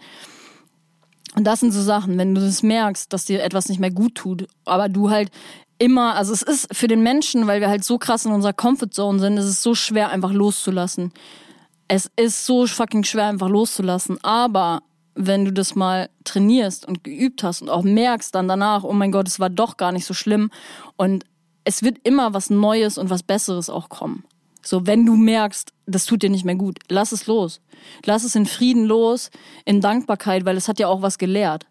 Und das sind so Sachen, wenn du das merkst, dass dir etwas nicht mehr gut tut, aber du halt immer, also es ist für den Menschen, weil wir halt so krass in unserer Comfortzone sind, ist es so schwer, einfach loszulassen. Es ist so fucking schwer, einfach loszulassen. Aber wenn du das mal trainierst und geübt hast und auch merkst dann danach, oh mein Gott, es war doch gar nicht so schlimm und es wird immer was Neues und was Besseres auch kommen. So, wenn du merkst, das tut dir nicht mehr gut, lass es los. Lass es in Frieden los, in Dankbarkeit, weil es hat ja auch was gelehrt.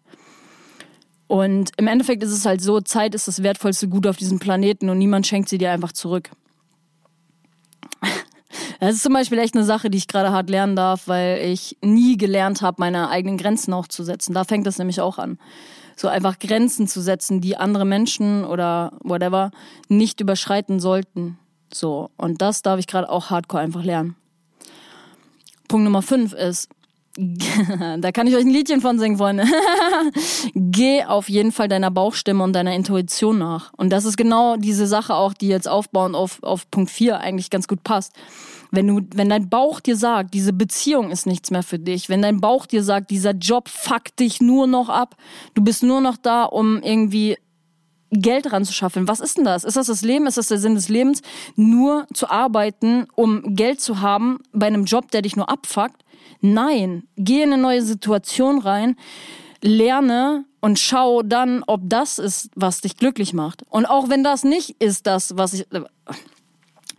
Und im Endeffekt ist es halt so, Zeit ist das wertvollste Gut auf diesem Planeten und niemand schenkt sie dir einfach zurück. Das ist zum Beispiel echt eine Sache, die ich gerade hart lernen darf, weil ich nie gelernt habe, meine eigenen Grenzen auch zu setzen. Da fängt das nämlich auch an. So einfach Grenzen zu setzen, die andere Menschen oder whatever nicht überschreiten sollten. So. Und das darf ich gerade auch hardcore einfach lernen. Punkt Nummer fünf ist, da kann ich euch ein Liedchen von singen, Freunde. Geh auf jeden Fall deiner Bauchstimme und deiner Intuition nach. Und das ist genau diese Sache auch, die jetzt aufbauen auf, auf Punkt 4 eigentlich ganz gut passt. Wenn du, wenn dein Bauch dir sagt, diese Beziehung ist nichts mehr für dich, wenn dein Bauch dir sagt, dieser Job fuckt dich nur noch ab, du bist nur noch da, um irgendwie Geld ranzuschaffen. Was ist denn das? Ist das das Leben? Ist das der Sinn des Lebens? Nur zu arbeiten, um Geld zu haben bei einem Job, der dich nur abfuckt? Nein, geh in eine neue Situation rein, lerne und schau dann, ob das ist, was dich glücklich macht. Und auch wenn das nicht ist das, was ich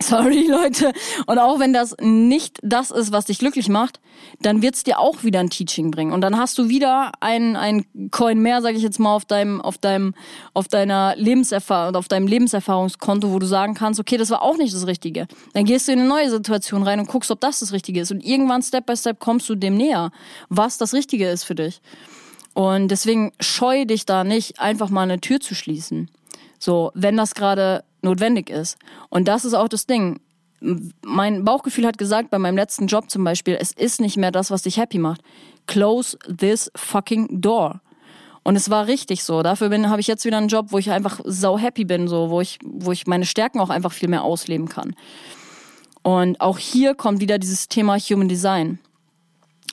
Sorry, Leute. Und auch wenn das nicht das ist, was dich glücklich macht, dann wird's dir auch wieder ein Teaching bringen. Und dann hast du wieder ein, ein Coin mehr, sage ich jetzt mal, auf deinem, auf deinem, auf deiner Lebenserfahrung, auf deinem Lebenserfahrungskonto, wo du sagen kannst, okay, das war auch nicht das Richtige. Dann gehst du in eine neue Situation rein und guckst, ob das das Richtige ist. Und irgendwann Step by Step kommst du dem näher, was das Richtige ist für dich. Und deswegen scheu dich da nicht, einfach mal eine Tür zu schließen. So, wenn das gerade notwendig ist. Und das ist auch das Ding. Mein Bauchgefühl hat gesagt, bei meinem letzten Job zum Beispiel, es ist nicht mehr das, was dich happy macht. Close this fucking door. Und es war richtig so. Dafür habe ich jetzt wieder einen Job, wo ich einfach sau happy bin, so, wo ich, wo ich meine Stärken auch einfach viel mehr ausleben kann. Und auch hier kommt wieder dieses Thema Human Design.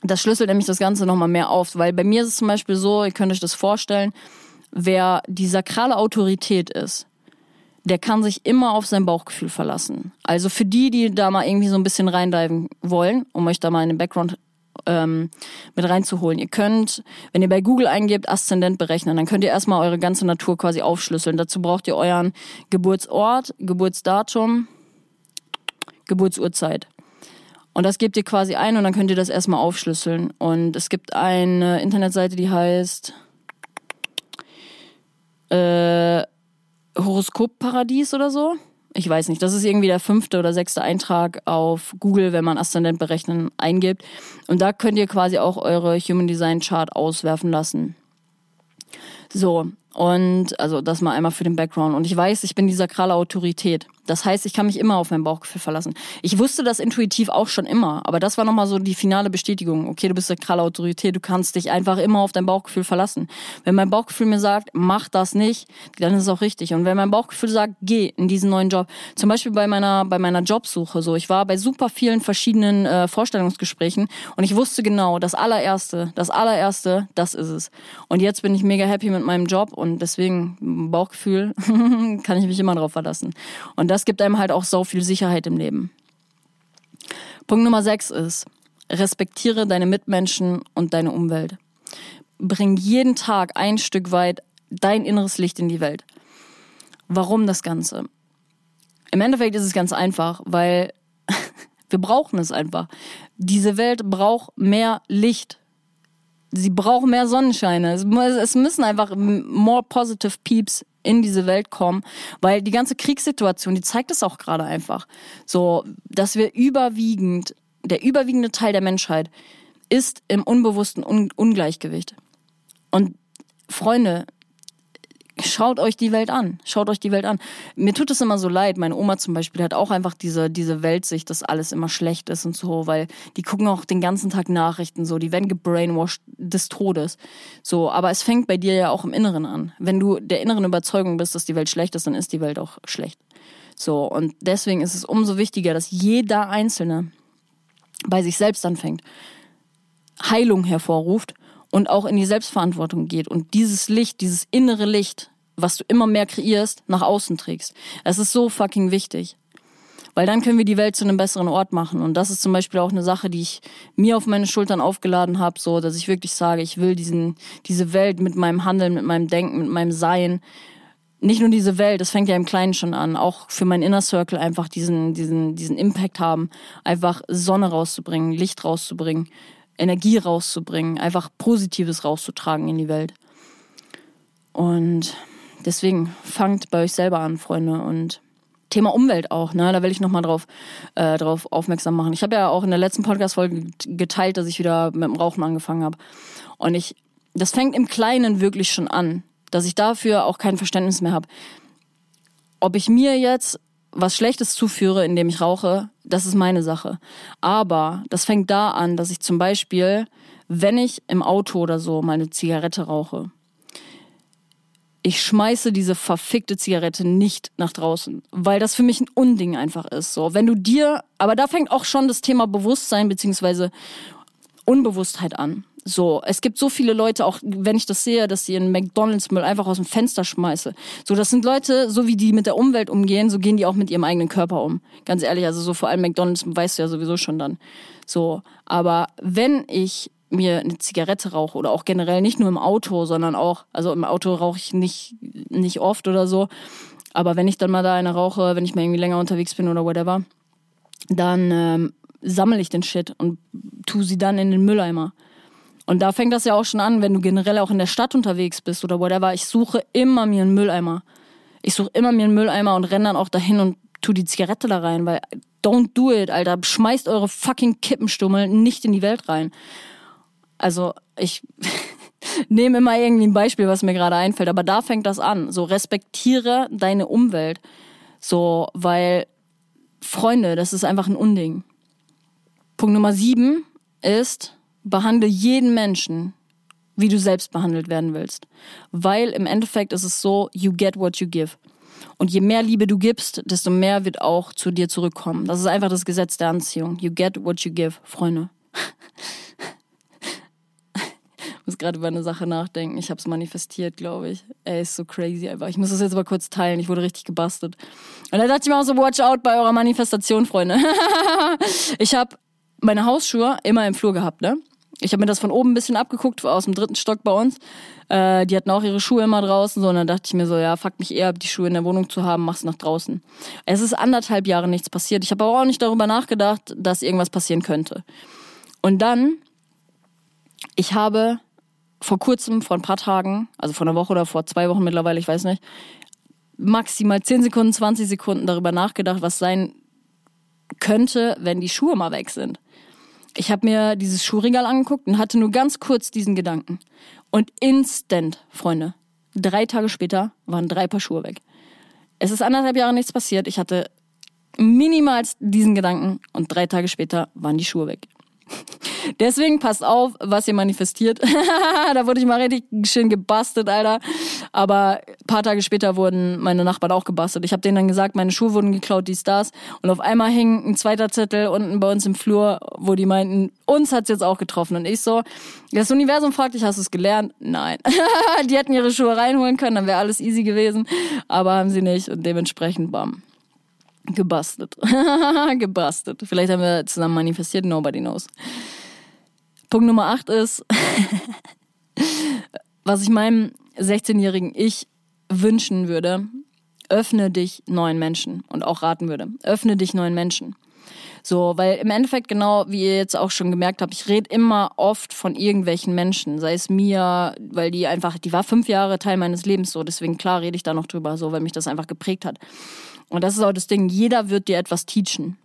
Das schlüsselt nämlich das Ganze nochmal mehr auf, weil bei mir ist es zum Beispiel so, ihr könnt euch das vorstellen, wer die sakrale Autorität ist, der kann sich immer auf sein Bauchgefühl verlassen. Also für die, die da mal irgendwie so ein bisschen reindiven wollen, um euch da mal in den Background ähm, mit reinzuholen. Ihr könnt, wenn ihr bei Google eingebt, Aszendent berechnen, dann könnt ihr erstmal eure ganze Natur quasi aufschlüsseln. Dazu braucht ihr euren Geburtsort, Geburtsdatum, Geburtsurzeit. Und das gebt ihr quasi ein und dann könnt ihr das erstmal aufschlüsseln. Und es gibt eine Internetseite, die heißt äh, Horoskopparadies oder so. Ich weiß nicht. Das ist irgendwie der fünfte oder sechste Eintrag auf Google, wenn man Aszendent berechnen eingibt. Und da könnt ihr quasi auch eure Human Design Chart auswerfen lassen. So, und also das mal einmal für den Background. Und ich weiß, ich bin die sakrale Autorität. Das heißt, ich kann mich immer auf mein Bauchgefühl verlassen. Ich wusste das intuitiv auch schon immer, aber das war nochmal so die finale Bestätigung. Okay, du bist sakrale Autorität, du kannst dich einfach immer auf dein Bauchgefühl verlassen. Wenn mein Bauchgefühl mir sagt, mach das nicht, dann ist es auch richtig. Und wenn mein Bauchgefühl sagt, geh in diesen neuen Job, zum Beispiel bei meiner, bei meiner Jobsuche so, ich war bei super vielen verschiedenen äh, Vorstellungsgesprächen und ich wusste genau, das allererste, das allererste, das ist es. Und jetzt bin ich mega happy mit meinem Job und deswegen Bauchgefühl kann ich mich immer drauf verlassen. Und das gibt einem halt auch so viel Sicherheit im Leben. Punkt Nummer sechs ist, respektiere deine Mitmenschen und deine Umwelt. Bring jeden Tag ein Stück weit dein inneres Licht in die Welt. Warum das Ganze? Im Endeffekt ist es ganz einfach, weil wir brauchen es einfach. Diese Welt braucht mehr Licht sie brauchen mehr Sonnenscheine. Es, müssen einfach more positive peeps in diese Welt kommen, weil die ganze Kriegssituation, die zeigt es auch gerade einfach. So, dass wir überwiegend, der überwiegende Teil der Menschheit ist im unbewussten Un Ungleichgewicht. Und Freunde, Schaut euch die Welt an. Schaut euch die Welt an. Mir tut es immer so leid. Meine Oma zum Beispiel hat auch einfach diese, diese Weltsicht, dass alles immer schlecht ist und so, weil die gucken auch den ganzen Tag Nachrichten so, die werden gebrainwashed des Todes. So, aber es fängt bei dir ja auch im Inneren an. Wenn du der inneren Überzeugung bist, dass die Welt schlecht ist, dann ist die Welt auch schlecht. So, und deswegen ist es umso wichtiger, dass jeder Einzelne bei sich selbst anfängt, Heilung hervorruft und auch in die Selbstverantwortung geht und dieses Licht, dieses innere Licht, was du immer mehr kreierst, nach außen trägst. Es ist so fucking wichtig. Weil dann können wir die Welt zu einem besseren Ort machen. Und das ist zum Beispiel auch eine Sache, die ich mir auf meine Schultern aufgeladen habe, so dass ich wirklich sage, ich will diesen, diese Welt mit meinem Handeln, mit meinem Denken, mit meinem Sein, nicht nur diese Welt, das fängt ja im Kleinen schon an, auch für mein Inner Circle einfach diesen, diesen, diesen Impact haben, einfach Sonne rauszubringen, Licht rauszubringen, Energie rauszubringen, einfach Positives rauszutragen in die Welt. Und deswegen fangt bei euch selber an, Freunde. Und Thema Umwelt auch, ne? Da will ich nochmal drauf, äh, drauf aufmerksam machen. Ich habe ja auch in der letzten Podcast-Folge geteilt, dass ich wieder mit dem Rauchen angefangen habe. Und ich, das fängt im Kleinen wirklich schon an, dass ich dafür auch kein Verständnis mehr habe. Ob ich mir jetzt was Schlechtes zuführe, indem ich rauche, das ist meine Sache. Aber das fängt da an, dass ich zum Beispiel, wenn ich im Auto oder so mal eine Zigarette rauche, ich schmeiße diese verfickte Zigarette nicht nach draußen, weil das für mich ein Unding einfach ist. So, wenn du dir, aber da fängt auch schon das Thema Bewusstsein beziehungsweise Unbewusstheit an. So, es gibt so viele Leute, auch wenn ich das sehe, dass sie in McDonalds-Müll einfach aus dem Fenster schmeiße. So, das sind Leute, so wie die mit der Umwelt umgehen, so gehen die auch mit ihrem eigenen Körper um. Ganz ehrlich, also so vor allem McDonalds weißt du ja sowieso schon dann. So, aber wenn ich mir eine Zigarette rauche oder auch generell nicht nur im Auto, sondern auch, also im Auto rauche ich nicht, nicht oft oder so. Aber wenn ich dann mal da eine rauche, wenn ich mal irgendwie länger unterwegs bin oder whatever, dann ähm, sammle ich den Shit und tu sie dann in den Mülleimer. Und da fängt das ja auch schon an, wenn du generell auch in der Stadt unterwegs bist oder whatever. Ich suche immer mir einen Mülleimer. Ich suche immer mir einen Mülleimer und renne dann auch dahin und tu die Zigarette da rein, weil don't do it, Alter. Schmeißt eure fucking Kippenstummel nicht in die Welt rein. Also ich nehme immer irgendwie ein Beispiel, was mir gerade einfällt, aber da fängt das an. So respektiere deine Umwelt. So, weil Freunde, das ist einfach ein Unding. Punkt Nummer sieben ist, behandle jeden Menschen, wie du selbst behandelt werden willst. Weil im Endeffekt ist es so, you get what you give. Und je mehr Liebe du gibst, desto mehr wird auch zu dir zurückkommen. Das ist einfach das Gesetz der Anziehung. You get what you give, Freunde. ich muss gerade über eine Sache nachdenken. Ich habe es manifestiert, glaube ich. Ey, ist so crazy einfach. Ich muss das jetzt mal kurz teilen. Ich wurde richtig gebastelt. Und da dachte ich mir auch so, watch out bei eurer Manifestation, Freunde. ich habe meine Hausschuhe immer im Flur gehabt, ne? Ich habe mir das von oben ein bisschen abgeguckt, aus dem dritten Stock bei uns. Äh, die hatten auch ihre Schuhe immer draußen, so, und dann dachte ich mir so, ja, fuck mich eher, die Schuhe in der Wohnung zu haben, mach's nach draußen. Es ist anderthalb Jahre nichts passiert. Ich habe aber auch nicht darüber nachgedacht, dass irgendwas passieren könnte. Und dann, ich habe vor kurzem, vor ein paar Tagen, also vor einer Woche oder vor zwei Wochen mittlerweile, ich weiß nicht, maximal 10 Sekunden, 20 Sekunden darüber nachgedacht, was sein könnte, wenn die Schuhe mal weg sind. Ich habe mir dieses Schuhregal angeguckt und hatte nur ganz kurz diesen Gedanken. Und instant, Freunde, drei Tage später waren drei Paar Schuhe weg. Es ist anderthalb Jahre nichts passiert. Ich hatte minimal diesen Gedanken und drei Tage später waren die Schuhe weg. Deswegen passt auf, was ihr manifestiert. da wurde ich mal richtig schön gebastelt, Alter. Aber ein paar Tage später wurden meine Nachbarn auch gebastelt. Ich habe denen dann gesagt, meine Schuhe wurden geklaut, dies, das. Und auf einmal hing ein zweiter Zettel unten bei uns im Flur, wo die meinten, uns hat's jetzt auch getroffen. Und ich so, das Universum fragt dich, hast du es gelernt? Nein. die hätten ihre Schuhe reinholen können, dann wäre alles easy gewesen. Aber haben sie nicht. Und dementsprechend, bam. Gebastelt. Gebastelt. Vielleicht haben wir zusammen manifestiert, nobody knows. Punkt Nummer 8 ist, was ich meinem 16-jährigen Ich wünschen würde, öffne dich neuen Menschen und auch raten würde. Öffne dich neuen Menschen. So, weil im Endeffekt genau, wie ihr jetzt auch schon gemerkt habt, ich rede immer oft von irgendwelchen Menschen, sei es mir, weil die einfach, die war fünf Jahre Teil meines Lebens so, deswegen klar rede ich da noch drüber, so, weil mich das einfach geprägt hat. Und das ist auch das Ding, jeder wird dir etwas teachen.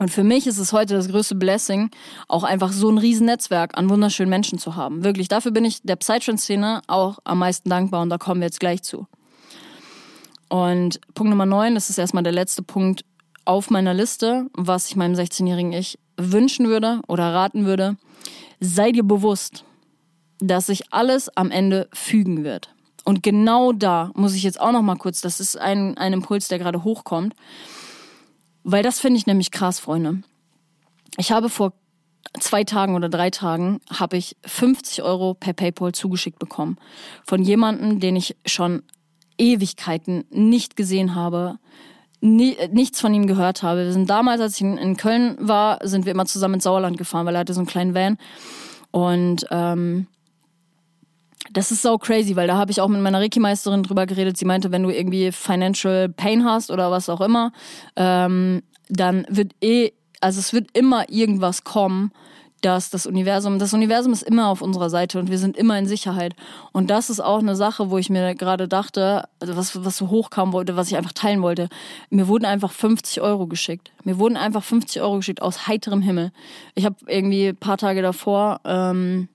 Und für mich ist es heute das größte Blessing, auch einfach so ein Riesennetzwerk an wunderschönen Menschen zu haben. Wirklich, dafür bin ich der Psytrance-Szene auch am meisten dankbar und da kommen wir jetzt gleich zu. Und Punkt Nummer 9, das ist erstmal der letzte Punkt auf meiner Liste, was ich meinem 16-jährigen Ich wünschen würde oder raten würde. Sei dir bewusst, dass sich alles am Ende fügen wird. Und genau da muss ich jetzt auch noch mal kurz, das ist ein, ein Impuls, der gerade hochkommt, weil das finde ich nämlich krass, Freunde. Ich habe vor zwei Tagen oder drei Tagen habe ich 50 Euro per PayPal zugeschickt bekommen von jemandem, den ich schon Ewigkeiten nicht gesehen habe, nie, nichts von ihm gehört habe. Wir sind damals, als ich in, Köln war, sind wir immer zusammen ins Sauerland gefahren, weil er hatte so einen kleinen Van und ähm, das ist so crazy, weil da habe ich auch mit meiner Reiki-Meisterin drüber geredet. Sie meinte, wenn du irgendwie Financial Pain hast oder was auch immer, ähm, dann wird eh, also es wird immer irgendwas kommen, dass das Universum, das Universum ist immer auf unserer Seite und wir sind immer in Sicherheit. Und das ist auch eine Sache, wo ich mir gerade dachte, also was, was so hochkam wollte, was ich einfach teilen wollte. Mir wurden einfach 50 Euro geschickt. Mir wurden einfach 50 Euro geschickt aus heiterem Himmel. Ich habe irgendwie ein paar Tage davor ähm,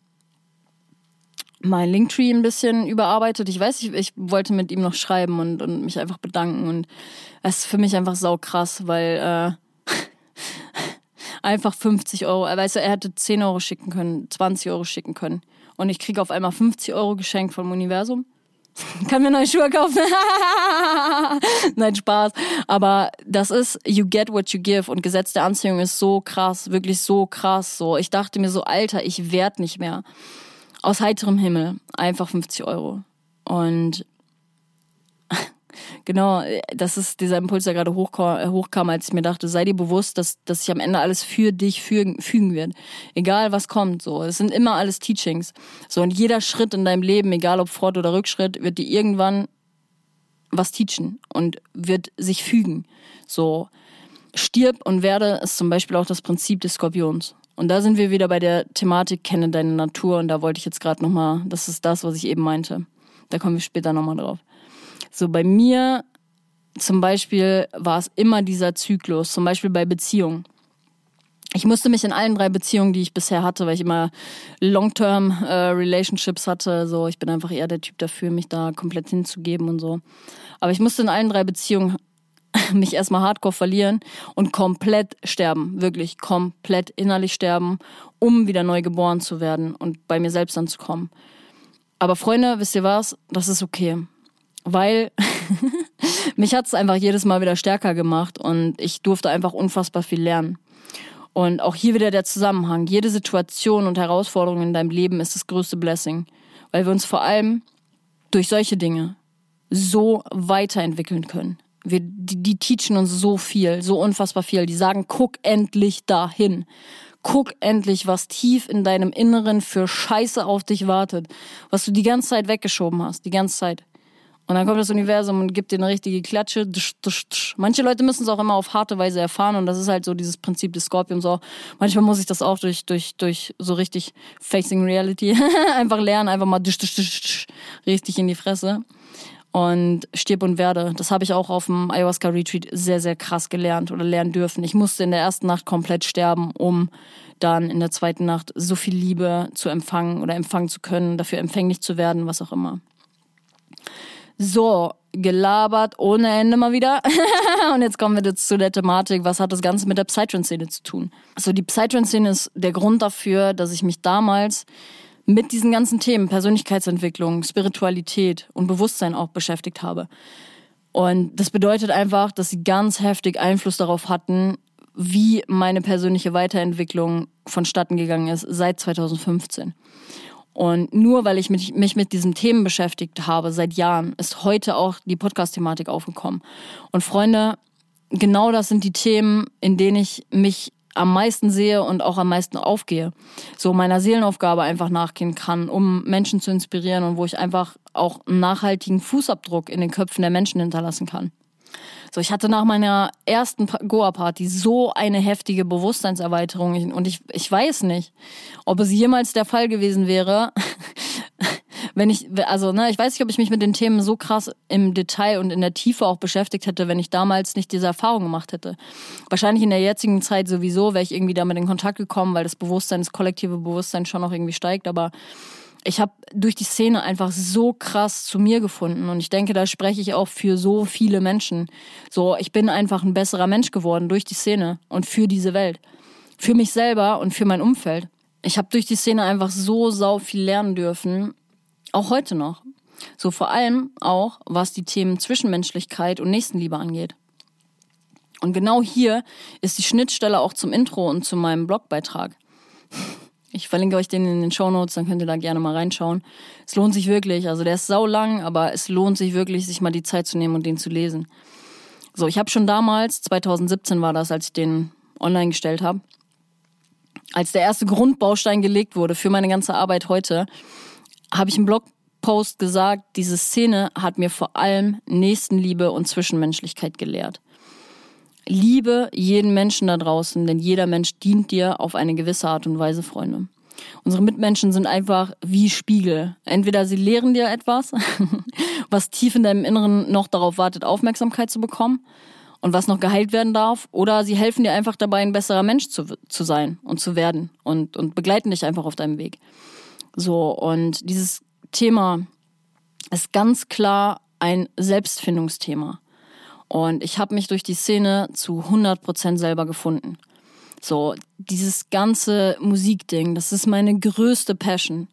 mein Linktree ein bisschen überarbeitet. Ich weiß, ich, ich wollte mit ihm noch schreiben und, und mich einfach bedanken. Und es ist für mich einfach sau krass, weil äh, einfach 50 Euro, weißt du, er hätte 10 Euro schicken können, 20 Euro schicken können. Und ich kriege auf einmal 50 Euro geschenkt vom Universum. Kann mir neue Schuhe kaufen. Nein, Spaß. Aber das ist you get what you give und Gesetz der Anziehung ist so krass, wirklich so krass. So, ich dachte mir so, Alter, ich werd nicht mehr aus heiterem Himmel einfach 50 Euro. Und genau, das ist dieser Impuls, der gerade hochkam, hochkam, als ich mir dachte, sei dir bewusst, dass, dass sich am Ende alles für dich fügen, fügen wird. Egal was kommt, so. Es sind immer alles Teachings. So, und jeder Schritt in deinem Leben, egal ob Fort- oder Rückschritt, wird dir irgendwann was teachen und wird sich fügen. So, stirb und werde ist zum Beispiel auch das Prinzip des Skorpions. Und da sind wir wieder bei der Thematik Kenne deine Natur. Und da wollte ich jetzt gerade nochmal, das ist das, was ich eben meinte. Da kommen wir später nochmal drauf. So, bei mir zum Beispiel war es immer dieser Zyklus, zum Beispiel bei Beziehungen. Ich musste mich in allen drei Beziehungen, die ich bisher hatte, weil ich immer Long-Term äh, Relationships hatte, so ich bin einfach eher der Typ dafür, mich da komplett hinzugeben und so. Aber ich musste in allen drei Beziehungen mich erstmal hardcore verlieren und komplett sterben, wirklich komplett innerlich sterben, um wieder neu geboren zu werden und bei mir selbst anzukommen. Aber Freunde, wisst ihr was? Das ist okay. Weil mich hat es einfach jedes Mal wieder stärker gemacht und ich durfte einfach unfassbar viel lernen. Und auch hier wieder der Zusammenhang. Jede Situation und Herausforderung in deinem Leben ist das größte Blessing. Weil wir uns vor allem durch solche Dinge so weiterentwickeln können. Wir, die, die teachen uns so viel, so unfassbar viel. Die sagen, guck endlich dahin. Guck endlich, was tief in deinem Inneren für Scheiße auf dich wartet. Was du die ganze Zeit weggeschoben hast. Die ganze Zeit. Und dann kommt das Universum und gibt dir eine richtige Klatsche. Manche Leute müssen es auch immer auf harte Weise erfahren und das ist halt so dieses Prinzip des Skorpions auch. Manchmal muss ich das auch durch, durch, durch so richtig Facing Reality einfach lernen, einfach mal richtig in die Fresse und stirb und werde. Das habe ich auch auf dem Ayahuasca Retreat sehr, sehr krass gelernt oder lernen dürfen. Ich musste in der ersten Nacht komplett sterben, um dann in der zweiten Nacht so viel Liebe zu empfangen oder empfangen zu können, dafür empfänglich zu werden, was auch immer. So, gelabert ohne Ende mal wieder. und jetzt kommen wir jetzt zu der Thematik, was hat das Ganze mit der Psytrance-Szene zu tun? Also die Psytrance-Szene ist der Grund dafür, dass ich mich damals mit diesen ganzen Themen Persönlichkeitsentwicklung, Spiritualität und Bewusstsein auch beschäftigt habe. Und das bedeutet einfach, dass sie ganz heftig Einfluss darauf hatten, wie meine persönliche Weiterentwicklung vonstatten gegangen ist seit 2015. Und nur weil ich mich, mich mit diesen Themen beschäftigt habe seit Jahren, ist heute auch die Podcast-Thematik aufgekommen. Und Freunde, genau das sind die Themen, in denen ich mich am meisten sehe und auch am meisten aufgehe. So meiner Seelenaufgabe einfach nachgehen kann, um Menschen zu inspirieren und wo ich einfach auch einen nachhaltigen Fußabdruck in den Köpfen der Menschen hinterlassen kann. So, ich hatte nach meiner ersten Goa-Party so eine heftige Bewusstseinserweiterung und ich, ich weiß nicht, ob es jemals der Fall gewesen wäre, wenn ich, also, ne, ich weiß nicht, ob ich mich mit den Themen so krass im Detail und in der Tiefe auch beschäftigt hätte, wenn ich damals nicht diese Erfahrung gemacht hätte. Wahrscheinlich in der jetzigen Zeit sowieso wäre ich irgendwie damit in Kontakt gekommen, weil das Bewusstsein, das kollektive Bewusstsein schon noch irgendwie steigt, aber ich habe durch die Szene einfach so krass zu mir gefunden und ich denke, da spreche ich auch für so viele Menschen. So, ich bin einfach ein besserer Mensch geworden durch die Szene und für diese Welt, für mich selber und für mein Umfeld. Ich habe durch die Szene einfach so sau viel lernen dürfen, auch heute noch. So vor allem auch, was die Themen Zwischenmenschlichkeit und Nächstenliebe angeht. Und genau hier ist die Schnittstelle auch zum Intro und zu meinem Blogbeitrag. Ich verlinke euch den in den Show Notes, dann könnt ihr da gerne mal reinschauen. Es lohnt sich wirklich, also der ist sau lang, aber es lohnt sich wirklich, sich mal die Zeit zu nehmen und den zu lesen. So, ich habe schon damals, 2017 war das, als ich den online gestellt habe, als der erste Grundbaustein gelegt wurde für meine ganze Arbeit heute, habe ich im Blogpost gesagt, diese Szene hat mir vor allem Nächstenliebe und Zwischenmenschlichkeit gelehrt. Liebe jeden Menschen da draußen, denn jeder Mensch dient dir auf eine gewisse Art und Weise, Freunde. Unsere Mitmenschen sind einfach wie Spiegel. Entweder sie lehren dir etwas, was tief in deinem Inneren noch darauf wartet, Aufmerksamkeit zu bekommen und was noch geheilt werden darf, oder sie helfen dir einfach dabei, ein besserer Mensch zu, zu sein und zu werden und, und begleiten dich einfach auf deinem Weg. So, und dieses Thema ist ganz klar ein Selbstfindungsthema. Und ich habe mich durch die Szene zu 100% selber gefunden. So, dieses ganze Musikding, das ist meine größte Passion.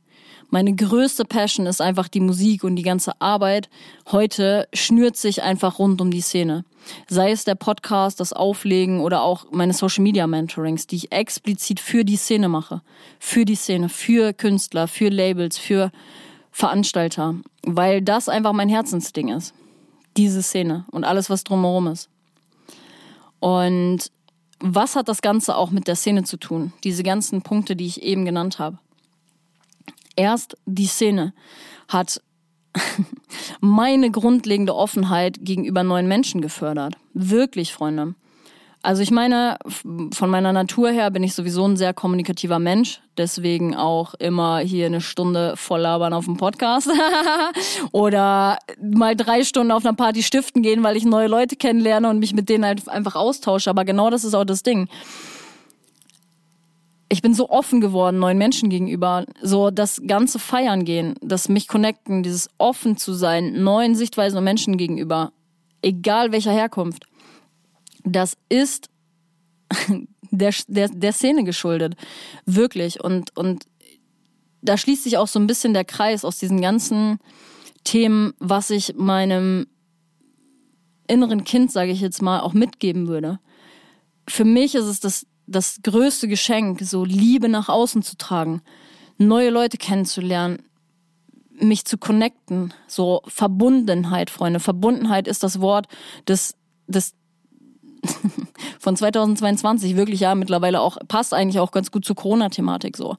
Meine größte Passion ist einfach die Musik und die ganze Arbeit heute schnürt sich einfach rund um die Szene. Sei es der Podcast, das Auflegen oder auch meine Social Media Mentorings, die ich explizit für die Szene mache. Für die Szene, für Künstler, für Labels, für Veranstalter. Weil das einfach mein Herzensding ist diese Szene und alles, was drumherum ist. Und was hat das Ganze auch mit der Szene zu tun? Diese ganzen Punkte, die ich eben genannt habe. Erst die Szene hat meine grundlegende Offenheit gegenüber neuen Menschen gefördert. Wirklich, Freunde. Also ich meine, von meiner Natur her bin ich sowieso ein sehr kommunikativer Mensch. Deswegen auch immer hier eine Stunde voll labern auf dem Podcast. Oder mal drei Stunden auf einer Party stiften gehen, weil ich neue Leute kennenlerne und mich mit denen halt einfach austausche. Aber genau das ist auch das Ding. Ich bin so offen geworden neuen Menschen gegenüber. So das ganze Feiern gehen, das mich connecten, dieses offen zu sein, neuen Sichtweisen und Menschen gegenüber. Egal welcher Herkunft das ist der, der, der Szene geschuldet. Wirklich. Und, und da schließt sich auch so ein bisschen der Kreis aus diesen ganzen Themen, was ich meinem inneren Kind, sage ich jetzt mal, auch mitgeben würde. Für mich ist es das, das größte Geschenk, so Liebe nach außen zu tragen, neue Leute kennenzulernen, mich zu connecten, so Verbundenheit, Freunde. Verbundenheit ist das Wort des, des von 2022 wirklich ja mittlerweile auch, passt eigentlich auch ganz gut zur Corona-Thematik so.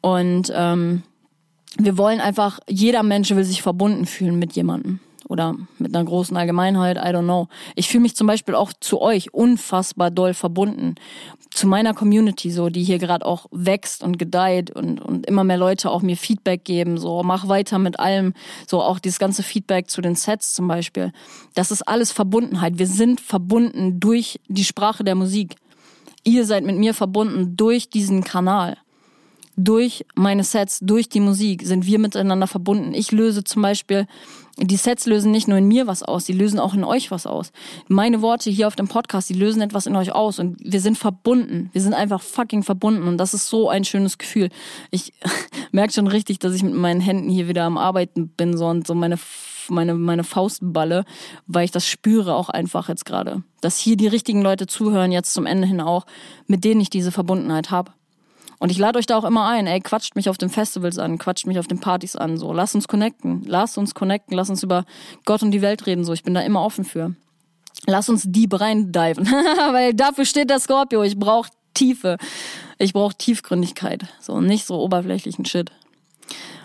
Und ähm, wir wollen einfach, jeder Mensch will sich verbunden fühlen mit jemandem oder mit einer großen Allgemeinheit, I don't know. Ich fühle mich zum Beispiel auch zu euch unfassbar doll verbunden. Zu meiner Community, so, die hier gerade auch wächst und gedeiht und, und immer mehr Leute auch mir Feedback geben, so, mach weiter mit allem, so auch dieses ganze Feedback zu den Sets zum Beispiel. Das ist alles Verbundenheit. Wir sind verbunden durch die Sprache der Musik. Ihr seid mit mir verbunden durch diesen Kanal durch meine Sets, durch die Musik sind wir miteinander verbunden. Ich löse zum Beispiel, die Sets lösen nicht nur in mir was aus, die lösen auch in euch was aus. Meine Worte hier auf dem Podcast, die lösen etwas in euch aus und wir sind verbunden. Wir sind einfach fucking verbunden und das ist so ein schönes Gefühl. Ich merke schon richtig, dass ich mit meinen Händen hier wieder am Arbeiten bin so und so meine meine, meine Faustballe, weil ich das spüre auch einfach jetzt gerade. Dass hier die richtigen Leute zuhören, jetzt zum Ende hin auch, mit denen ich diese Verbundenheit habe. Und ich lade euch da auch immer ein, ey, quatscht mich auf den Festivals an, quatscht mich auf den Partys an, so. Lasst uns connecten, lasst uns connecten, lasst uns über Gott und die Welt reden, so. Ich bin da immer offen für. Lass uns deep reindiven, weil dafür steht der Scorpio. Ich brauche Tiefe. Ich brauche Tiefgründigkeit, so nicht so oberflächlichen Shit.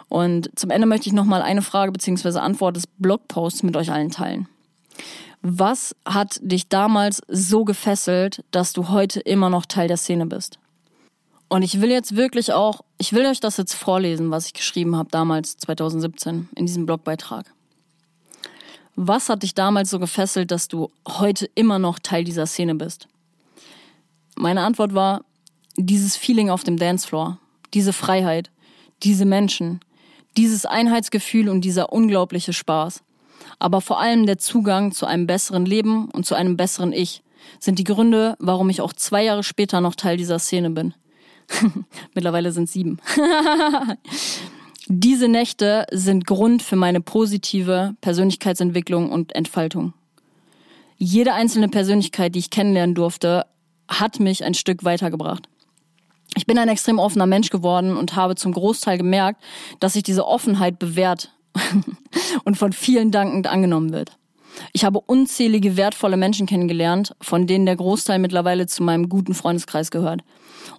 Und zum Ende möchte ich nochmal eine Frage bzw. Antwort des Blogposts mit euch allen teilen. Was hat dich damals so gefesselt, dass du heute immer noch Teil der Szene bist? Und ich will jetzt wirklich auch, ich will euch das jetzt vorlesen, was ich geschrieben habe damals 2017 in diesem Blogbeitrag. Was hat dich damals so gefesselt, dass du heute immer noch Teil dieser Szene bist? Meine Antwort war dieses Feeling auf dem Dancefloor, diese Freiheit, diese Menschen, dieses Einheitsgefühl und dieser unglaubliche Spaß. Aber vor allem der Zugang zu einem besseren Leben und zu einem besseren Ich sind die Gründe, warum ich auch zwei Jahre später noch Teil dieser Szene bin. Mittlerweile sind sieben. Diese Nächte sind Grund für meine positive Persönlichkeitsentwicklung und Entfaltung. Jede einzelne Persönlichkeit, die ich kennenlernen durfte, hat mich ein Stück weitergebracht. Ich bin ein extrem offener Mensch geworden und habe zum Großteil gemerkt, dass sich diese Offenheit bewährt und von vielen dankend angenommen wird. Ich habe unzählige wertvolle Menschen kennengelernt, von denen der Großteil mittlerweile zu meinem guten Freundeskreis gehört.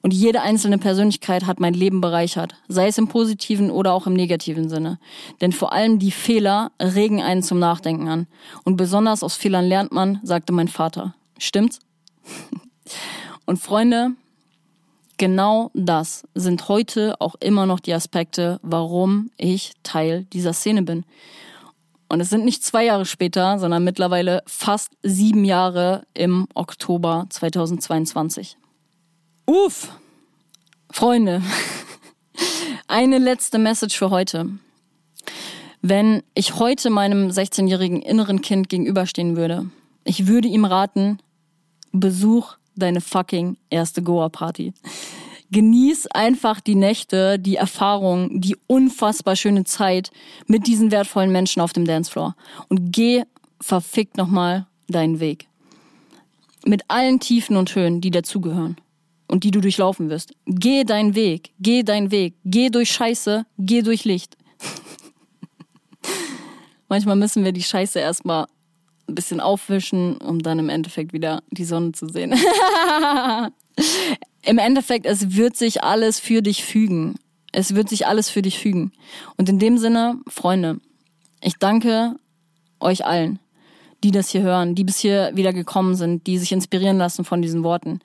Und jede einzelne Persönlichkeit hat mein Leben bereichert, sei es im positiven oder auch im negativen Sinne. Denn vor allem die Fehler regen einen zum Nachdenken an. Und besonders aus Fehlern lernt man, sagte mein Vater. Stimmt's? Und Freunde, genau das sind heute auch immer noch die Aspekte, warum ich Teil dieser Szene bin. Und es sind nicht zwei Jahre später, sondern mittlerweile fast sieben Jahre im Oktober 2022. Uff! Freunde, eine letzte Message für heute. Wenn ich heute meinem 16-jährigen inneren Kind gegenüberstehen würde, ich würde ihm raten, besuch deine fucking erste Goa-Party. Genieß einfach die Nächte, die Erfahrung, die unfassbar schöne Zeit mit diesen wertvollen Menschen auf dem Dancefloor. Und geh verfickt nochmal deinen Weg. Mit allen Tiefen und Höhen, die dazugehören und die du durchlaufen wirst. Geh deinen Weg, geh deinen Weg, geh durch Scheiße, geh durch Licht. Manchmal müssen wir die Scheiße erstmal ein bisschen aufwischen, um dann im Endeffekt wieder die Sonne zu sehen. Im Endeffekt, es wird sich alles für dich fügen. Es wird sich alles für dich fügen. Und in dem Sinne, Freunde, ich danke euch allen, die das hier hören, die bis hier wieder gekommen sind, die sich inspirieren lassen von diesen Worten.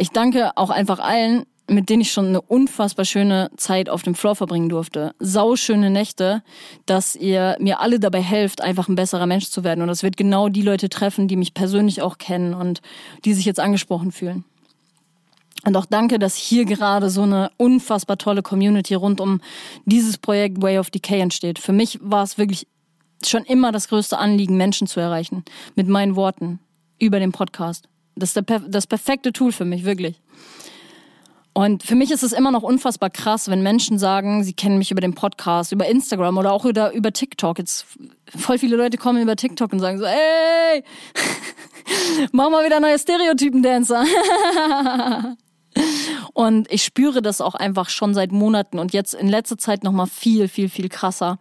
Ich danke auch einfach allen, mit denen ich schon eine unfassbar schöne Zeit auf dem Floor verbringen durfte. Sauschöne Nächte, dass ihr mir alle dabei helft, einfach ein besserer Mensch zu werden. Und das wird genau die Leute treffen, die mich persönlich auch kennen und die sich jetzt angesprochen fühlen. Und auch danke, dass hier gerade so eine unfassbar tolle Community rund um dieses Projekt Way of Decay entsteht. Für mich war es wirklich schon immer das größte Anliegen, Menschen zu erreichen. Mit meinen Worten. Über den Podcast. Das ist das perfekte Tool für mich, wirklich. Und für mich ist es immer noch unfassbar krass, wenn Menschen sagen, sie kennen mich über den Podcast, über Instagram oder auch über, über TikTok. Jetzt voll viele Leute kommen über TikTok und sagen so, ey, mach mal wieder neue Stereotypen-Dancer. und ich spüre das auch einfach schon seit Monaten und jetzt in letzter Zeit nochmal viel, viel, viel krasser,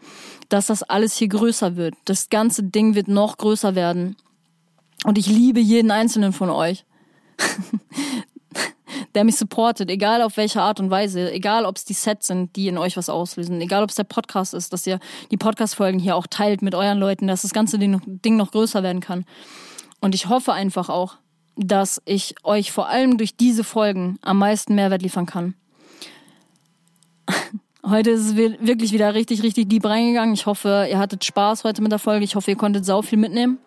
dass das alles hier größer wird. Das ganze Ding wird noch größer werden. Und ich liebe jeden einzelnen von euch der mich supportet, egal auf welche Art und Weise, egal ob es die Sets sind, die in euch was auslösen, egal ob es der Podcast ist, dass ihr die Podcast-Folgen hier auch teilt mit euren Leuten, dass das ganze Ding noch, größer werden kann. Und ich hoffe einfach auch, dass ich euch vor allem durch diese Folgen am meisten Mehrwert liefern kann. Heute ist es wirklich wieder richtig, richtig deep reingegangen. Ich hoffe, ihr hattet Spaß heute mit der Folge. Ich hoffe, ihr konntet sau viel mitnehmen.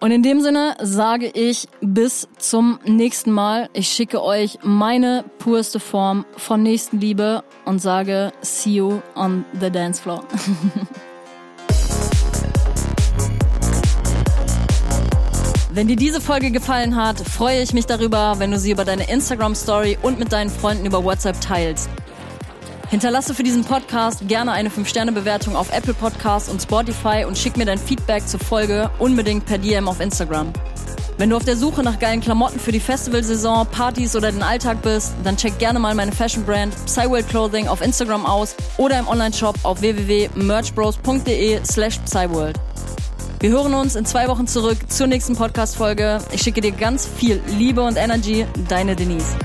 Und in dem Sinne sage ich bis zum nächsten Mal. Ich schicke euch meine purste Form von Nächstenliebe und sage see you on the dance floor. Wenn dir diese Folge gefallen hat, freue ich mich darüber, wenn du sie über deine Instagram Story und mit deinen Freunden über WhatsApp teilst. Hinterlasse für diesen Podcast gerne eine 5-Sterne-Bewertung auf Apple Podcasts und Spotify und schick mir dein Feedback zur Folge unbedingt per DM auf Instagram. Wenn du auf der Suche nach geilen Klamotten für die Festivalsaison, Partys oder den Alltag bist, dann check gerne mal meine Fashion-Brand Psyworld Clothing auf Instagram aus oder im Onlineshop auf www.merchbros.de slash Psyworld. Wir hören uns in zwei Wochen zurück zur nächsten Podcast-Folge. Ich schicke dir ganz viel Liebe und Energy. Deine Denise.